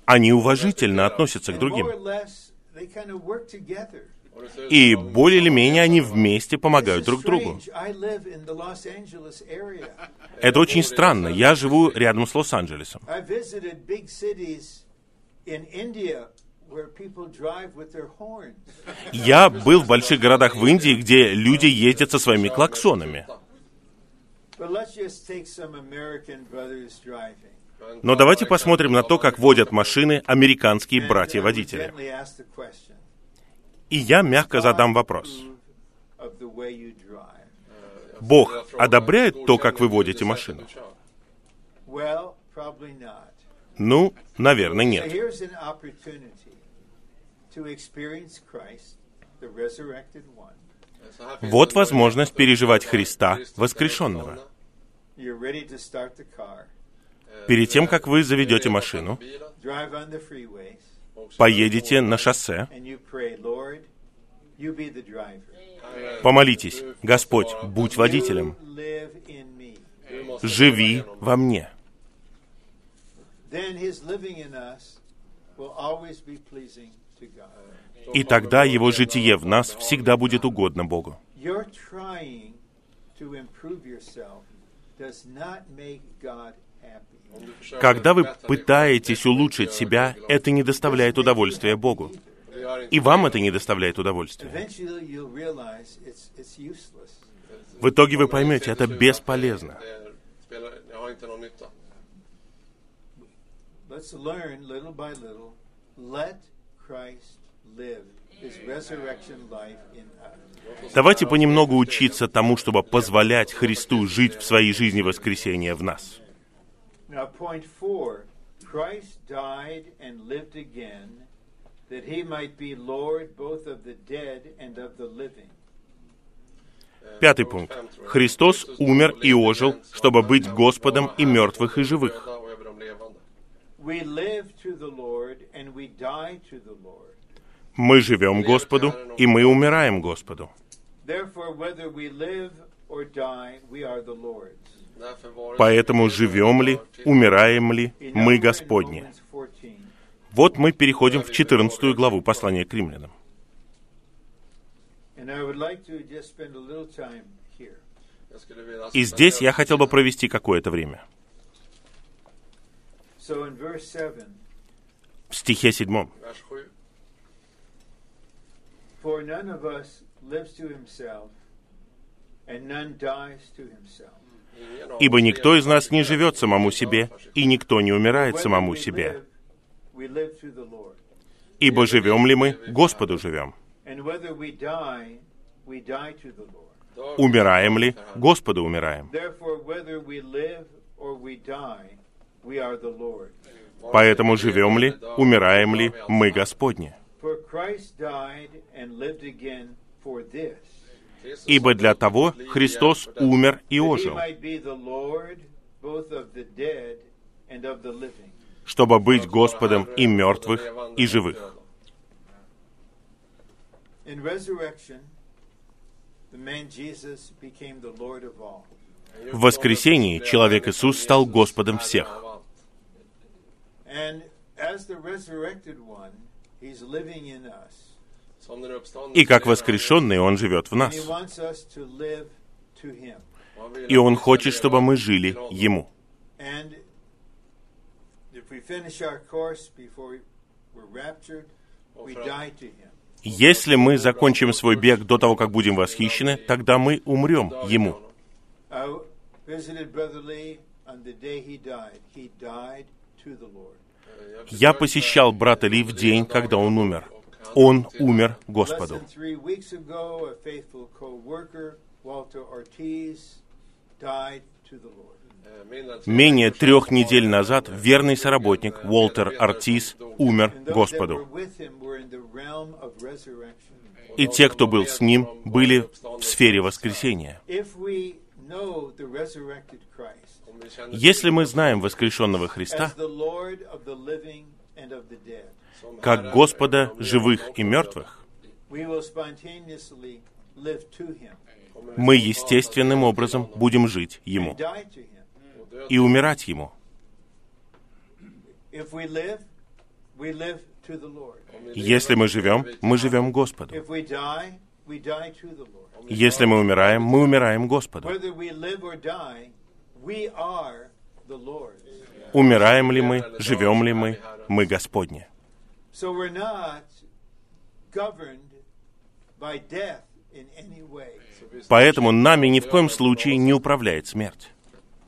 Они уважительно относятся к другим. И более или менее они вместе помогают друг другу. Это очень странно. Я живу рядом с Лос-Анджелесом. Я был в больших городах в Индии, где люди ездят со своими клаксонами. Но давайте посмотрим на то, как водят машины американские And, uh, братья-водители. gently ask the question, И я мягко задам вопрос. Бог одобряет то, как вы водите машину? Ну, наверное, нет. Вот возможность переживать Христа, воскрешенного. Перед тем, как вы заведете машину, поедете на шоссе, помолитесь, Господь, будь водителем, живи во мне. И тогда Его житие в нас всегда будет угодно Богу. Когда вы пытаетесь улучшить себя, это не доставляет удовольствия Богу. И вам это не доставляет удовольствия. В итоге вы поймете, это бесполезно. Давайте понемногу учиться тому, чтобы позволять Христу жить в своей жизни воскресения в нас. Now, point four Christ died and lived again that he might be Lord both of the dead and of the living. Пятый пункт. Христос умер и ожил, чтобы быть Господом и мертвых, и живых. Мы живем Господу, и мы умираем Господу. Поэтому живем ли, умираем ли, мы Господни. Romans 14. Вот мы переходим в 14 главу послания к римлянам. И здесь я хотел бы провести какое-то время. So in verse 7, В стихе 7. Vers 7. for none of us lives to himself, and none dies to himself. «Ибо никто из нас не живет самому себе, и никто не умирает самому себе. Ибо живем ли мы, Господу живем. Умираем ли, Господу умираем. Поэтому живем ли, умираем ли, мы Господни. Ибо для того Христос умер и ожил, чтобы быть Господом и мертвых, и живых. В воскресении человек Иисус стал Господом всех. And as the resurrected one, he's living in us. И как воскрешенный Он живет в нас. И Он хочет, чтобы мы жили Ему. Если мы закончим свой бег до того, как будем восхищены, тогда мы умрем Ему. Lord. Я посещал брата Ли в день, когда он умер. Он умер Господу. Менее трех недель назад верный соработник Уолтер Артис умер Господу. И те, кто был с ним, были в сфере воскресения. Если мы знаем воскрешенного Христа как Господа живых и мертвых, мы естественным образом будем жить Ему и умирать Ему. Если мы живем, мы живем Господу. Если мы умираем, мы умираем Господу. Умираем ли мы, живем ли мы, мы Господни. So we're not governed by death in any way. Поэтому нами ни в коем случае не управляет смерть.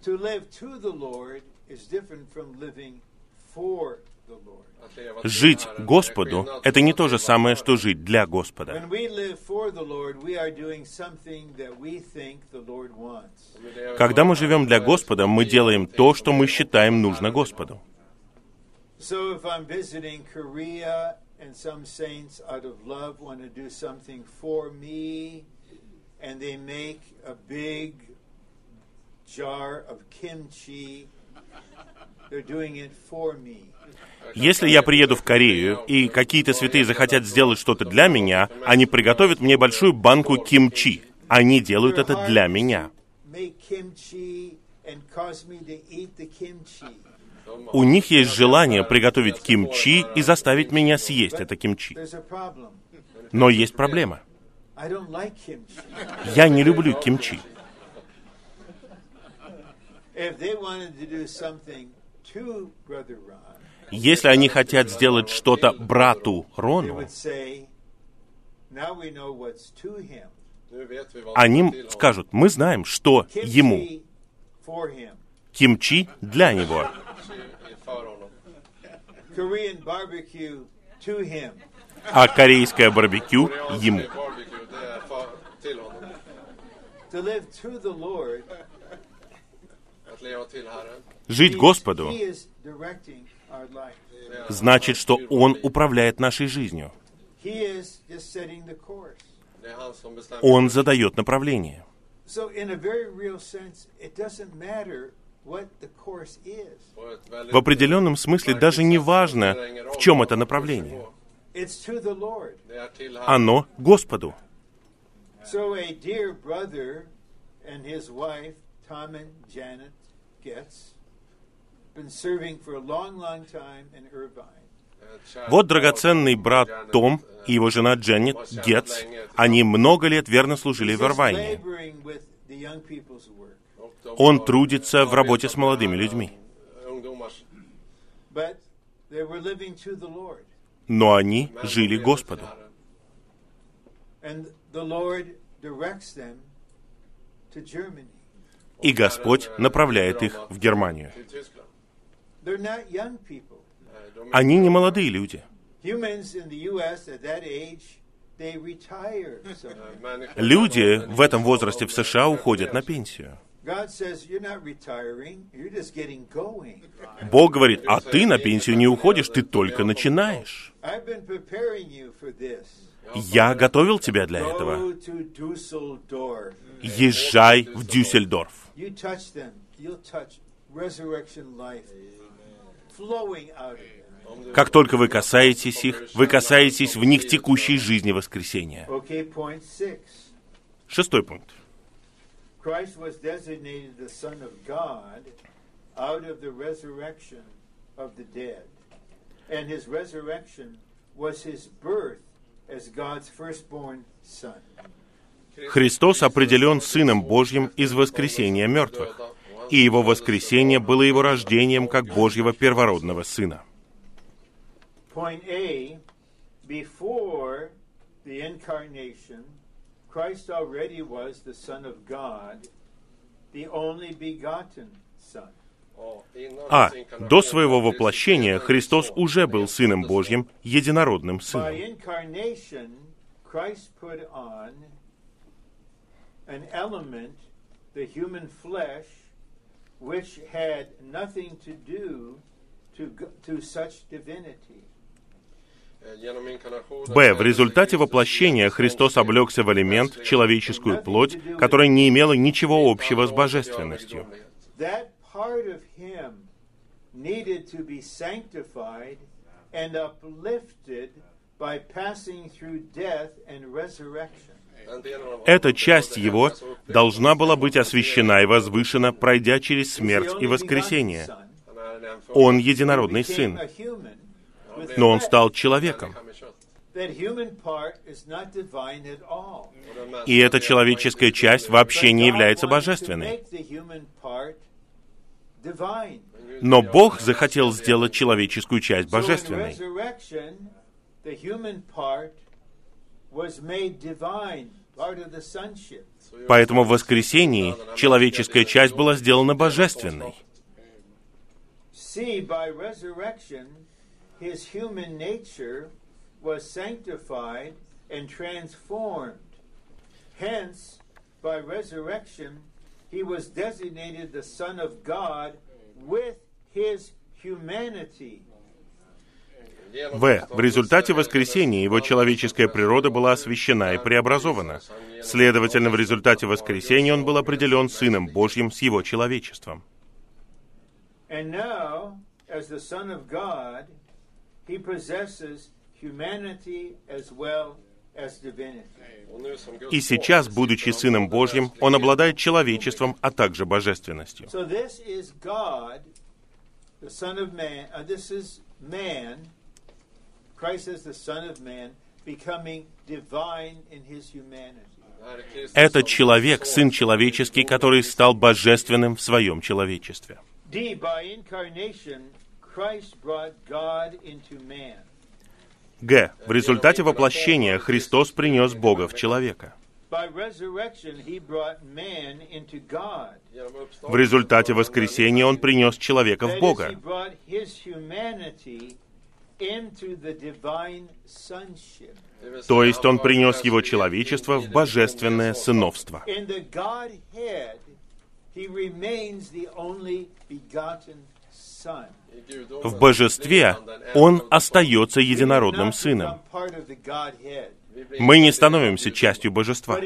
To live to the Lord is different from living for the Lord. Жить Господу — это не то же самое, что жить для Господа. Когда мы живем для Господа, мы делаем то, что мы считаем нужно Господу. So if I'm visiting Korea and some saints out of love want to do something for me and they make a big jar of kimchi, they're doing it for me. Если я приеду в Корею, и какие-то святые захотят сделать что-то для меня, они приготовят мне большую банку кимчи. Они делают это для меня. У них есть желание приготовить кимчи и заставить меня съесть это кимчи. Но есть проблема. Я не люблю кимчи. Если они хотят сделать что-то брату Рону, они скажут, мы знаем, что ему. Кимчи для него. Att leva till Herren. Жить Господу значит, что Он управляет нашей жизнью. Он задает направление. В определенном смысле даже не важно, в чем это направление. Оно Господу. Вот драгоценный брат Том и его жена Дженнет Гетц, они много лет верно служили в Ирвайне. Он трудится в работе с молодыми людьми. Но они жили Господу. И Господь направляет их в Германию. Они не молодые люди. Люди в этом возрасте в США уходят на пенсию. Бог говорит, а ты на пенсию не уходишь, ты только начинаешь. Я готовил тебя для этого. Езжай в Дюссельдорф. Как только вы касаетесь их, вы касаетесь в них текущей жизни воскресения. Шестой пункт. Christ was designated the Son of God out of the resurrection of the dead. And his resurrection was his birth as God's firstborn Son. Христос определен Сыном Божьим из воскресения мертвых, и Его воскресение было Его рождением как Божьего первородного Сына. Point A before the incarnation, Christ already was the Son of God, the only begotten Son. А. До своего воплощения Христос уже был Сыном. Божьим, единородным Сыном. which had nothing to do to, to such divinity. Б. В результате воплощения Христос облегся в элемент, человеческую плоть, которая не имела ничего общего с божественностью. Эта часть его должна была быть освящена и возвышена, пройдя через смерть и воскресение. Он единородный Сын, но Он стал человеком. И эта человеческая часть вообще не является божественной. Но Бог захотел сделать человеческую часть божественной. Поэтому в воскресении человеческая часть была сделана божественной. His human nature was sanctified and transformed. Hence, by resurrection, he was designated the Son of God with his humanity. В. В результате воскресения его человеческая природа была освящена и преобразована. Следовательно, в результате воскресения он был определен Сыном Божьим с его человечеством. And now, as the Son of God, he possesses humanity as well as divinity. И сейчас, будучи Сыном Божьим, он обладает человечеством, а также божественностью. So this is God, the Son of Man. This is man, Christ as the Son of Man, becoming divine in his humanity. Это человек, Сын человеческий, который стал божественным в своем человечестве. D. By incarnation, Г. В результате воплощения Христос принес Бога в человека. В результате воскресения он принес человека в Бога. То есть он принес его человечество в божественное сыновство. In В божестве он остается единородным сыном. Мы не становимся частью божества.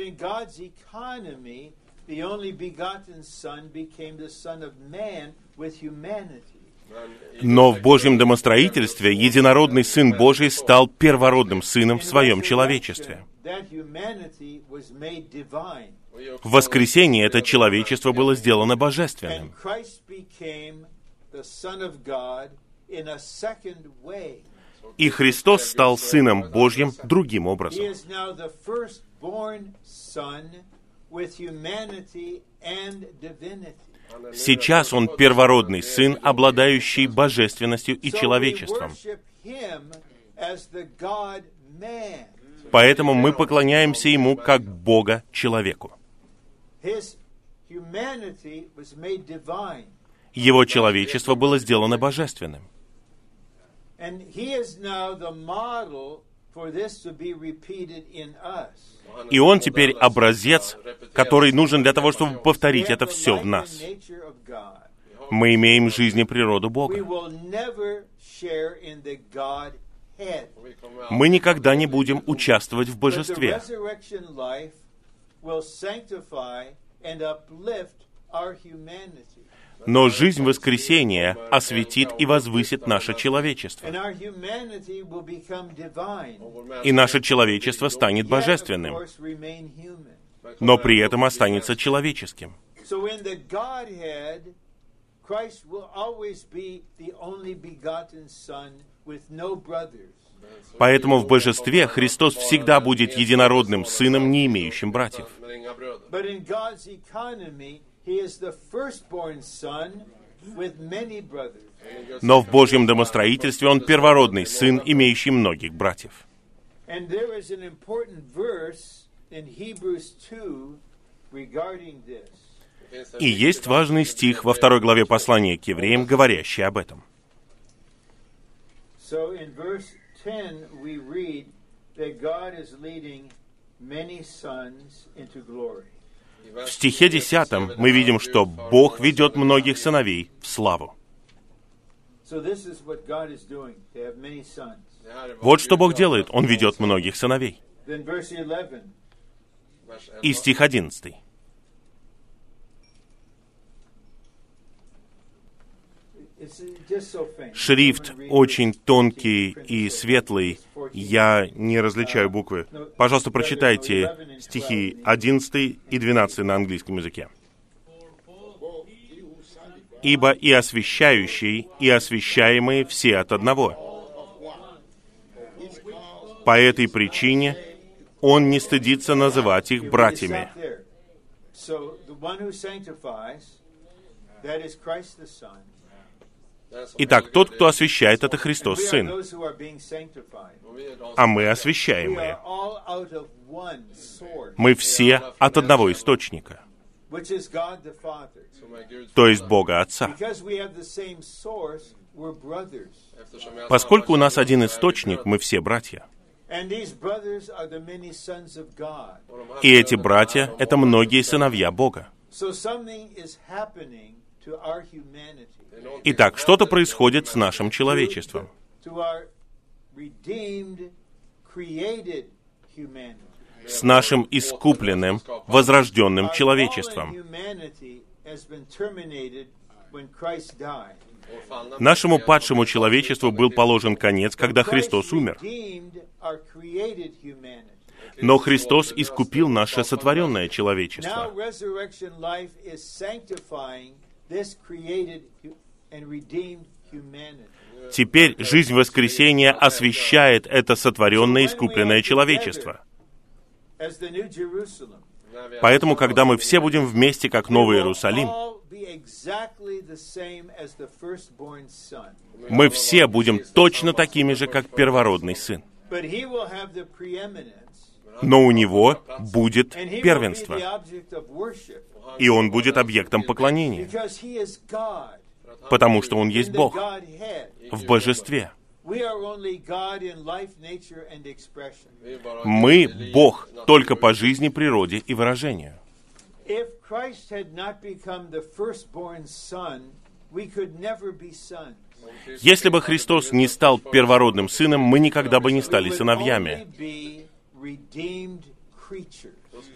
Но в Божьем домостроительстве единородный Сын Божий стал первородным Сыном в своем человечестве. В воскресенье это человечество было сделано божественным. И Христос стал Сыном Божьим другим образом. Сейчас Он первородный Сын, обладающий божественностью и человечеством. Поэтому мы поклоняемся Ему как Бога Его человечество было сделано божественным. И Он теперь образец, который нужен для того, чтобы повторить это все в нас. Мы имеем жизнь и природу Бога. Мы никогда не будем участвовать в божестве. Но жизнь воскресения осветит и возвысит наше человечество. И наше человечество станет божественным, но при этом останется человеческим. Поэтому в божестве Христос всегда будет единородным сыном, не имеющим братьев. Но в Божьем домостроительстве Он первородный сын, имеющий многих братьев. And there is an important verse in Hebrews 2 regarding this. Det finns en И есть важный стих во второй главе послания к евреям, говорящий об этом. So В стихе 10 мы видим, что Бог ведет многих сыновей в славу. Вот что Бог делает. Он ведет многих сыновей. Then verse 11, Vers И 11. стих 11. it's just so faint. Шрифт очень тонкий и светлый. Я не различаю буквы. Пожалуйста, прочитайте стихи 11 и 12 на английском языке. «Ибо и освящающий, и освящаемые все от одного. По этой причине он не стыдится называть их братьями». So. Итак, тот, кто освящает, это Христос Сын, а мы освящаемые. Мы все от одного источника, то есть Бога Отца. Поскольку у нас один источник, мы все братья. И эти братья — это многие сыновья Бога. Итак, что-то происходит с нашим человечеством, с нашим искупленным, возрожденным человечеством. Нашему падшему человечеству был положен конец, когда Христос умер. Но Христос искупил наше сотворенное человечество. Теперь жизнь воскресения освещает это сотворенное искупленное человечество. Поэтому, когда мы все будем вместе, как Новый Иерусалим, мы все будем точно такими же, как первородный сын. Но у него будет первенство, и он будет объектом поклонения, потому что он есть Бог в божестве. Мы Бог только по жизни, природе и выражению. Если бы Христос не стал первородным сыном, мы никогда бы не стали сыновьями.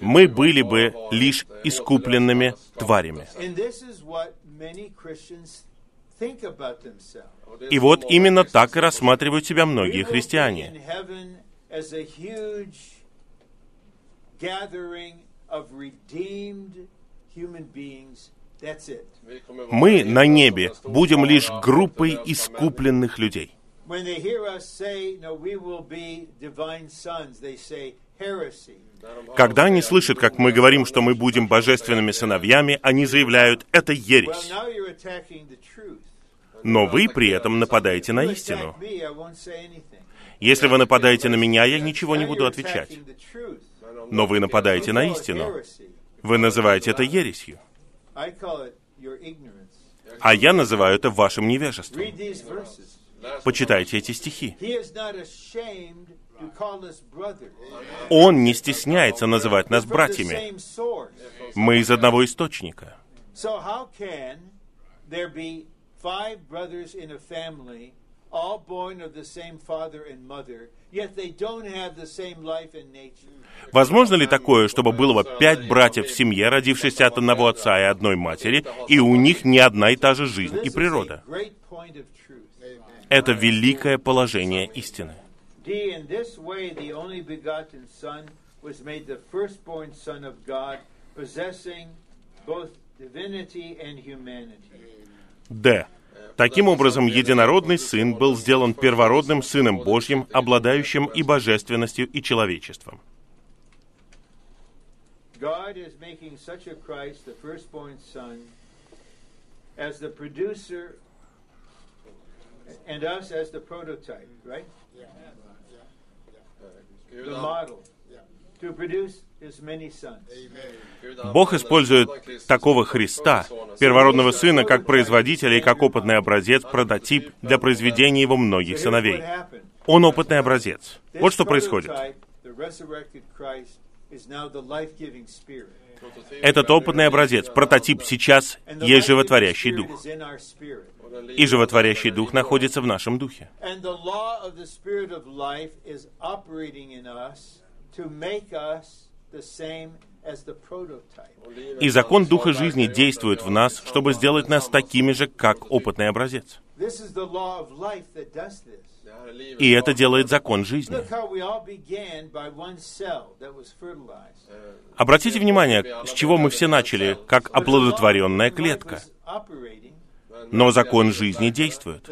Мы были бы лишь искупленными тварями. И вот именно так и рассматривают себя многие христиане. Мы на небе будем лишь группой искупленных людей. When they hear us say, no, we will be divine sons, they say heresy. Когда они слышат, как мы говорим, что мы будем божественными сыновьями, они заявляют, это ересь. Но вы при этом нападаете на истину. Если вы нападаете на меня, я ничего не буду отвечать. Но вы нападаете на истину. Вы называете это ересью. А я называю это вашим невежеством. Почитайте эти стихи. Он не стесняется называть нас братьями. Мы из одного источника. Возможно ли такое, чтобы было бы пять братьев в семье, родившихся от одного отца и одной матери, и у них не одна и та же жизнь и природа? a great point of truth. Это великое положение истины. Д. Таким образом, единородный Сын был сделан первородным Сыном Божьим, обладающим и божественностью, и человечеством. God is making such a Christ, the firstborn Son, as the producer, and us as the prototype, right? Gud, The han- model. To produce his many sons. Бог использует такого Христа, первородного Сына, как производителя и как опытный образец, прототип для произведения его многих сыновей. Он опытный образец. This Вот что происходит. Этот опытный образец, прототип сейчас есть животворящий дух. И животворящий дух находится в нашем духе. И закон Духа жизни действует в нас, чтобы сделать нас такими же, как опытный образец. И это делает закон жизни. Eh, Обратите внимание, с чего мы все начали, как оплодотворенная клетка. Но закон жизни действует.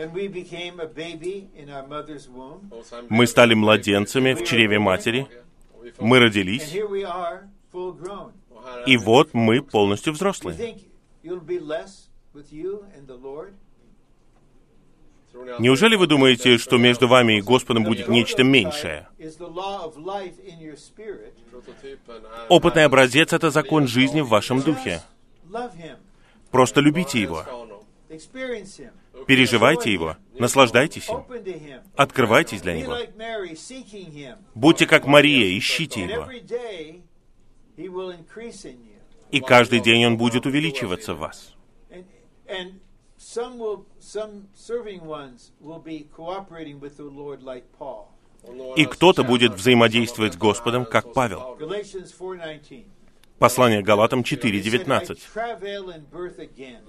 Мы стали младенцами в чреве матери, мы родились, и вот мы полностью взрослые. Неужели вы думаете, что между вами и Господом будет нечто меньшее? Опытный образец — это закон жизни в вашем духе. Просто любите его, переживайте его, наслаждайтесь им, открывайтесь для него. Будьте как Мария, ищите его. И каждый день он будет увеличиваться в вас. Some will some serving ones will be cooperating with the Lord like Paul. И кто-то будет взаимодействовать с Господом, как Павел. Paulus. Galatians 4:19. Послание Галатам He said, I 4.19. travail in birth again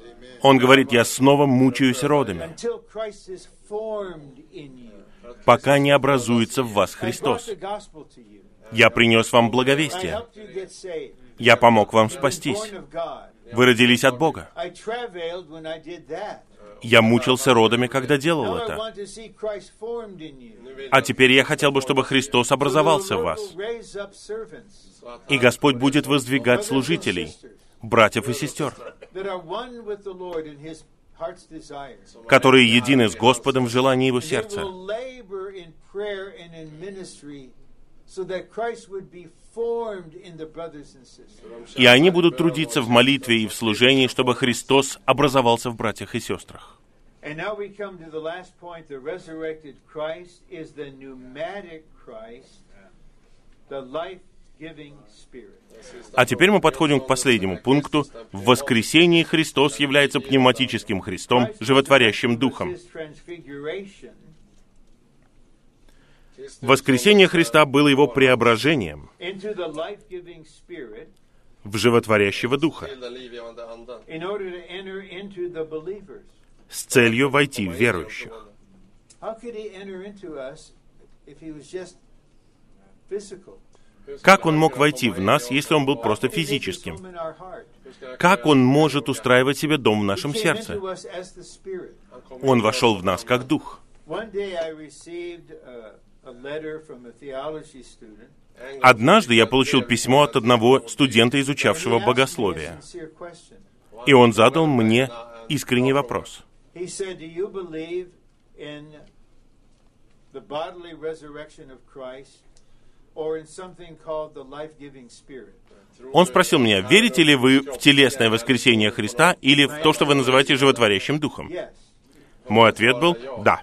Он говорит, «Я снова мучаюсь родами, until Christ is formed in you. пока не образуется в вас I brought Христос. the gospel to you. Я принес вам I благовестие. helped you get saved. Я помог вам спастись. Вы родились от Бога. Я мучился родами, когда делал это. А теперь я хотел бы, чтобы Христос образовался в вас. И Господь будет воздвигать служителей, братьев и сестер, которые едины с Господом в желании Его сердца. И они будут трудиться в молитве и в служении, чтобы Христос образовался в братьях и сестрах. А теперь мы подходим к последнему пункту. В воскресении Христос является пневматическим Христом, животворящим Духом. Воскресение Христа было Его преображением в животворящего Духа с целью войти в верующих. Как Он мог войти в нас, если Он был просто физическим? Как Он может устраивать себе дом в нашем сердце? Он вошел в нас как Дух. Однажды я получил письмо от одного студента, изучавшего богословие. И он задал мне искренний вопрос. Он спросил меня, верите ли вы в телесное воскресение Христа или в то, что вы называете животворящим духом? Мой ответ был «да».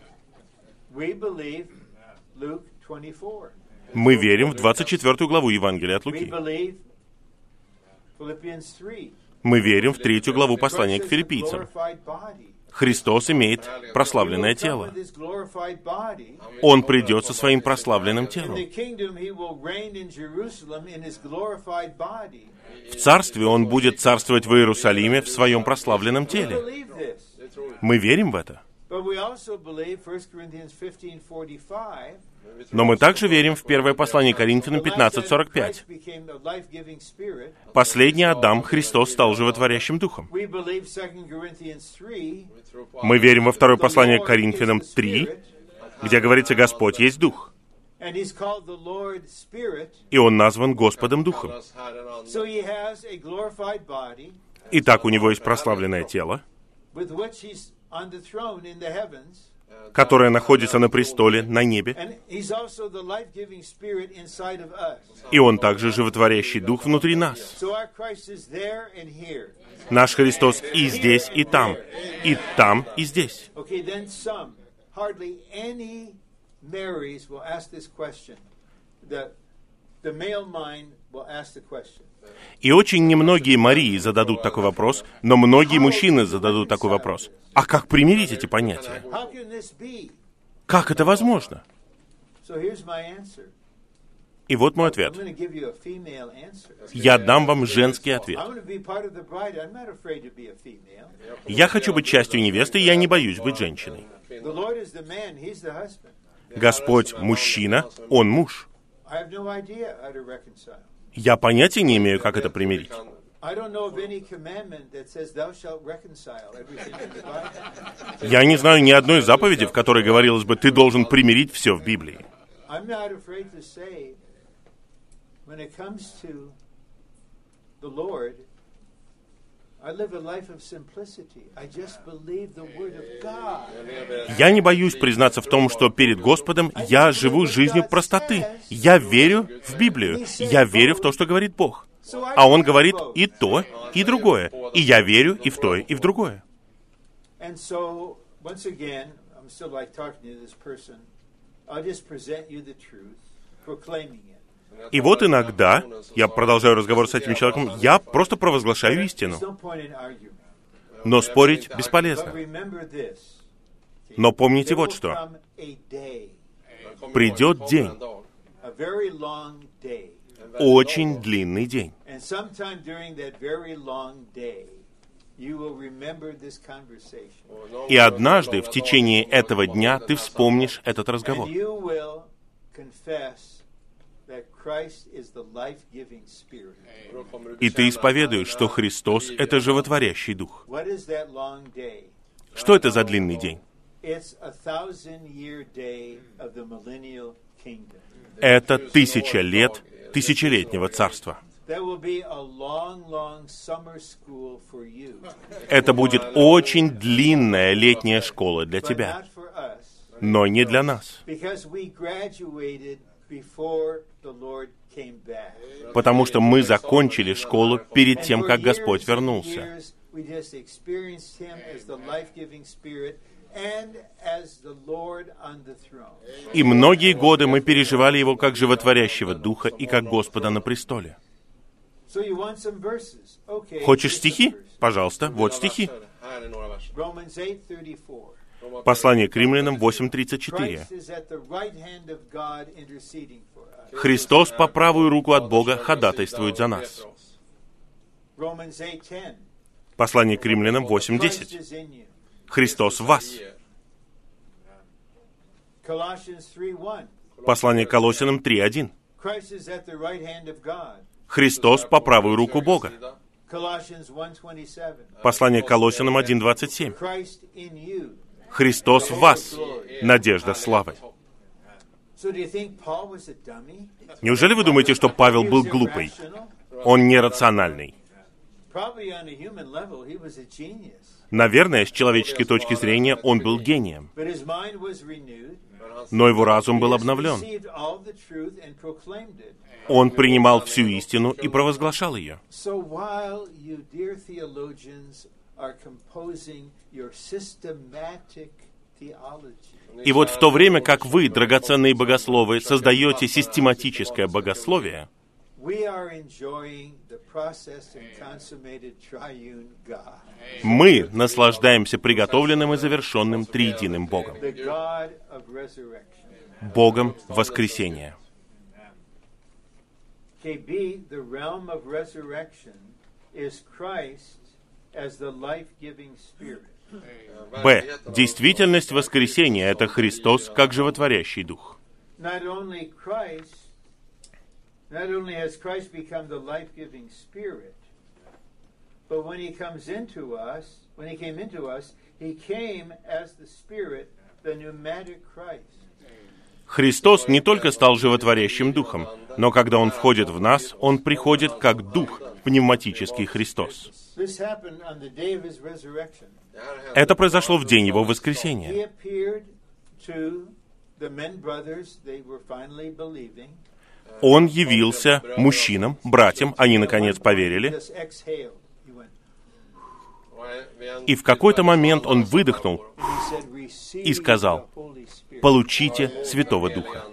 We believe Luke 24. Мы верим в 24 главу Евангелия от Луки. believe Philippians 3. Мы верим в третью главу послания к филиппийцам. Христос имеет прославленное тело. Он придет со своим прославленным телом. В царстве Он будет царствовать в Иерусалиме в своем прославленном теле. Мы верим в это. But we also believe 1 Corinthians 15:45. Но мы также верим в первое послание Коринфянам the life that 15.45. Christ became the life-giving spirit. Последний Адам, Христос, стал животворящим духом. We believe 2 Corinthians 3. Мы верим во второе послание Коринфянам is the 3, Spirit, где говорится «Господь есть Дух», и Он назван Господом Духом. Итак, у Него есть прославленное тело, которое находится на престоле на небе, и Он также животворящий Дух внутри нас. Наш Христос и здесь, и там, и там, и здесь. The male mind will ask the question. И очень немногие Марии зададут такой вопрос, но многие мужчины зададут такой вопрос. А как примирить эти понятия? Как это возможно? И вот мой ответ. Я дам вам женский ответ. Я хочу быть частью невесты, и я не боюсь быть женщиной. Господь мужчина, Он муж. Я понятия не имею, как это примирить. Я не знаю ни одной заповеди, в которой говорилось бы, ты должен примирить все в Библии. When it comes to the Lord, Я не боюсь признаться в том, что перед Господом я живу жизнью простоты. Я верю в Библию. Я верю в то, что говорит Бог. А Он говорит и то, и другое. И я верю и в то, и в другое. I'll just present you the truth, proclaiming it. И вот иногда, я продолжаю разговор с этим человеком, я просто провозглашаю истину. Но спорить бесполезно. Но помните вот что. Придет день. Очень длинный день. И однажды в течение этого дня ты вспомнишь этот разговор. И ты исповедуешь, что Христос — это животворящий Дух. Что это за длинный день? Это тысяча лет тысячелетнего царства. Это будет очень длинная летняя школа для тебя, но не для нас. Потому что мы закончили школу перед тем, как Господь вернулся. И многие годы мы переживали Его как животворящего Духа и как Господа на престоле. Хочешь стихи? Пожалуйста, вот стихи. Här är några verser. Romans 8:34. Послание к римлянам 8.34. Христос по правую руку от Бога ходатайствует за нас. Romans 8:10. Послание к римлянам Christ 8.10. is in you. Христос в вас. Colossians 3:1. Послание к Колосинам 3.1. Christ is at the right hand of God. Христос по правую руку Бога. Colossians 1:27. Послание к Колосинам 1.27. Christ in you. Христос в вас, надежда славы. Неужели вы думаете, что Павел был глупый? Он нерациональный. Наверное, с человеческой точки зрения он был гением, но его разум был обновлен. Он принимал всю истину и провозглашал ее. И вот в то время, как вы, драгоценные богословы, создаете систематическое богословие, мы наслаждаемся приготовленным и завершенным триединым Богом. Богом воскресения. Б. Действительность воскресения — это Христос как животворящий Дух. Us, us, came as the Spirit, the pneumatic Christ. Христос не только стал животворящим Духом, но когда Он входит в нас, Он приходит как Дух, пневматический Христос. Это произошло в день Его воскресения. Он явился мужчинам, братьям, они наконец поверили, и в какой-то момент Он выдохнул, И сказал. «Получите Святого Духа».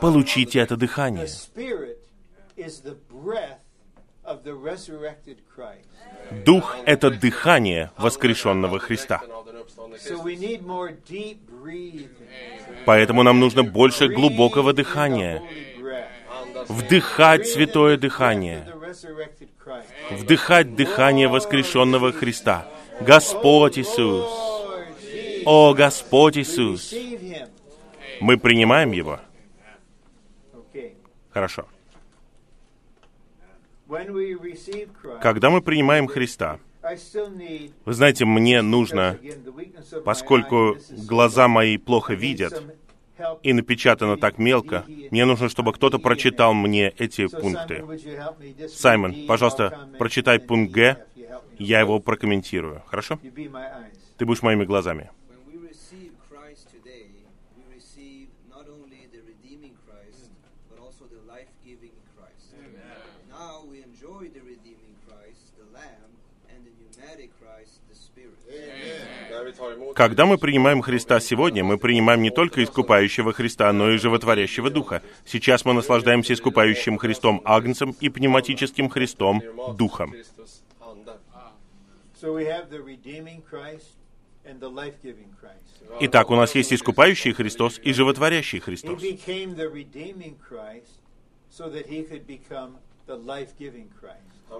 Получите это дыхание. Дух — это дыхание воскрешенного Христа. Поэтому нам нужно больше глубокого дыхания. Вдыхать святое дыхание. Вдыхать дыхание воскрешенного Христа. Господь Иисус! О, Господь Иисус! Мы принимаем Его? Хорошо. Когда мы принимаем Христа, вы знаете, мне нужно, поскольку глаза мои плохо видят, и напечатано так мелко, мне нужно, чтобы кто-то прочитал мне эти пункты. Саймон, пожалуйста, прочитай пункт Г, я его прокомментирую. Хорошо? Ты будешь моими глазами. Christ today, we receive not only the redeeming Christ, but also the life-giving Christ. Now we enjoy the redeeming Christ, the Lamb, and the pneumatic Christ, the Spirit. Когда мы принимаем Христа сегодня, мы принимаем не только искупающего Христа, но и животворящего Духа. Сейчас мы наслаждаемся искупающим Христом Агнцем и пневматическим Христом Духом. So we have the redeeming Christ Итак, у нас есть искупающий Христос и животворящий Христос.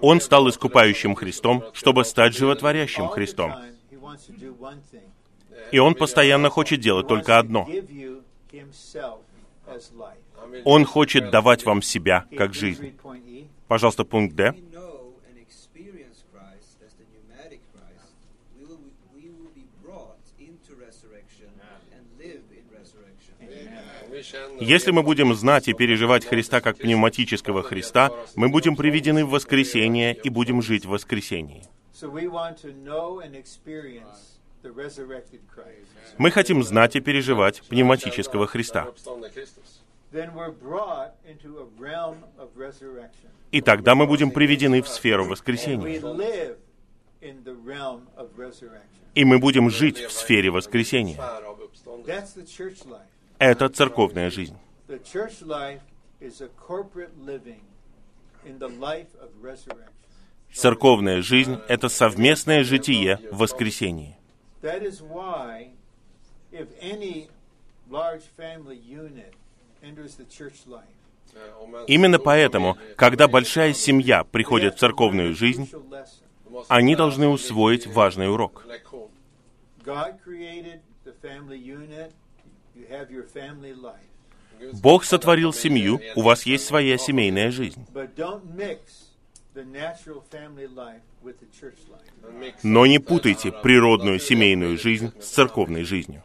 Он стал искупающим Христом, чтобы стать животворящим Христом. И Он постоянно хочет делать только одно. Он хочет давать вам себя как жизнь. Пожалуйста, пункт Д. We know and experience Christ as the pneumatic Christ. We will, we will be brought into resurrection and live in resurrection. Если мы будем знать и переживать Христа как пневматического Христа, мы будем приведены в воскресение и будем жить в воскресении. Мы хотим знать и переживать пневматического Христа. И тогда мы будем приведены в сферу воскресения. И мы будем жить в сфере воскресения. Это церковная жизнь. Церковная жизнь — это совместное житие в воскресении. Именно поэтому, когда большая семья приходит в церковную жизнь, они должны усвоить важный урок. Бог сотворил семью, у вас есть своя семейная жизнь. Но не путайте природную семейную жизнь с церковной жизнью.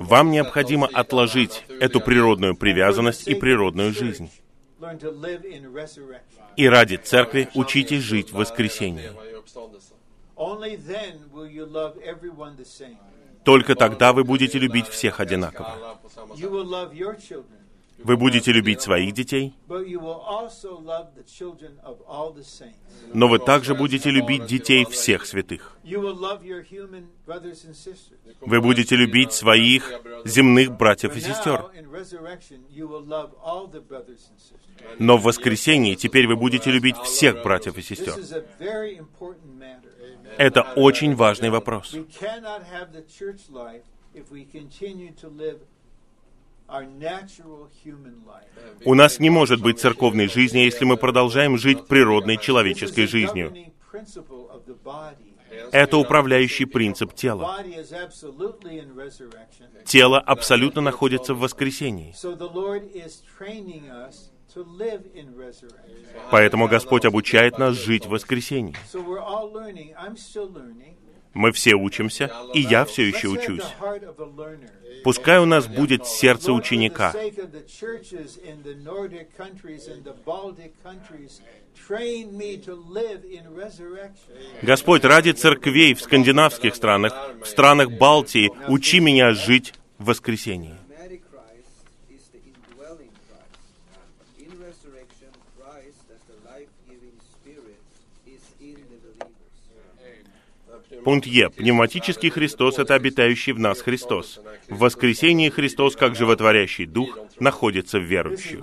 Вам необходимо отложить эту природную привязанность и природную жизнь. И ради церкви учитесь жить в воскресении. Только тогда вы будете любить всех одинаково. Вы будете любить своих детей, но вы также будете любить детей всех святых. Вы будете любить своих земных братьев и сестер. Но в воскресенье теперь вы будете любить всех братьев и сестер. Это очень важный вопрос. У нас не может быть церковной жизни, если мы продолжаем жить природной человеческой жизнью. Это управляющий принцип тела. Тело абсолютно находится в воскресении. Поэтому Господь обучает нас жить в воскресении. Мы все учимся, и я все еще учусь. Пускай у нас будет сердце ученика. Господь, ради церквей в скандинавских странах, в странах Балтии, учи меня жить в воскресении. Marry Christ is the indwelling Christ. In resurrection, Christ, as the life-giving Spirit, is in the believers. Пункт Е. Пневматический Христос — это обитающий в нас Христос. В воскресении Христос, как животворящий Дух, находится в верующих.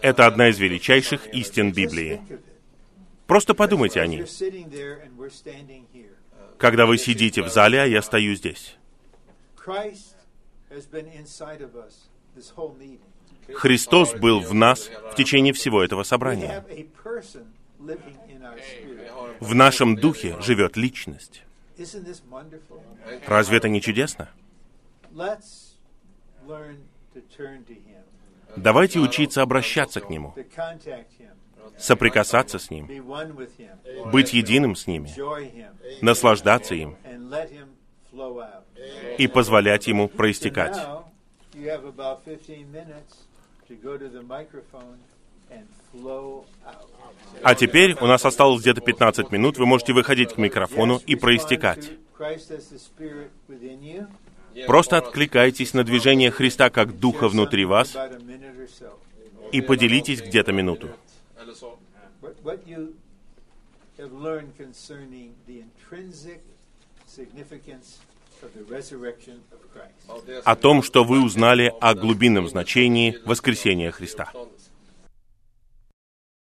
Это одна из величайших истин Библии. Просто подумайте о ней. Когда вы сидите в зале, а я стою здесь. Христос был в нас в течение всего этого собрания. В нашем духе живет личность. Разве это не чудесно? Давайте учиться обращаться к Нему, соприкасаться с Ним, быть единым с ними, наслаждаться им и позволять Ему проистекать. now you have about 15 minutes to go to the microphone and flow out. А теперь у нас осталось где-то 15 минут, вы можете выходить к микрофону и проистекать. Просто откликайтесь на движение Христа как Духа внутри вас и поделитесь где-то минуту. О том, что вы узнали о глубинном значении воскресения Христа.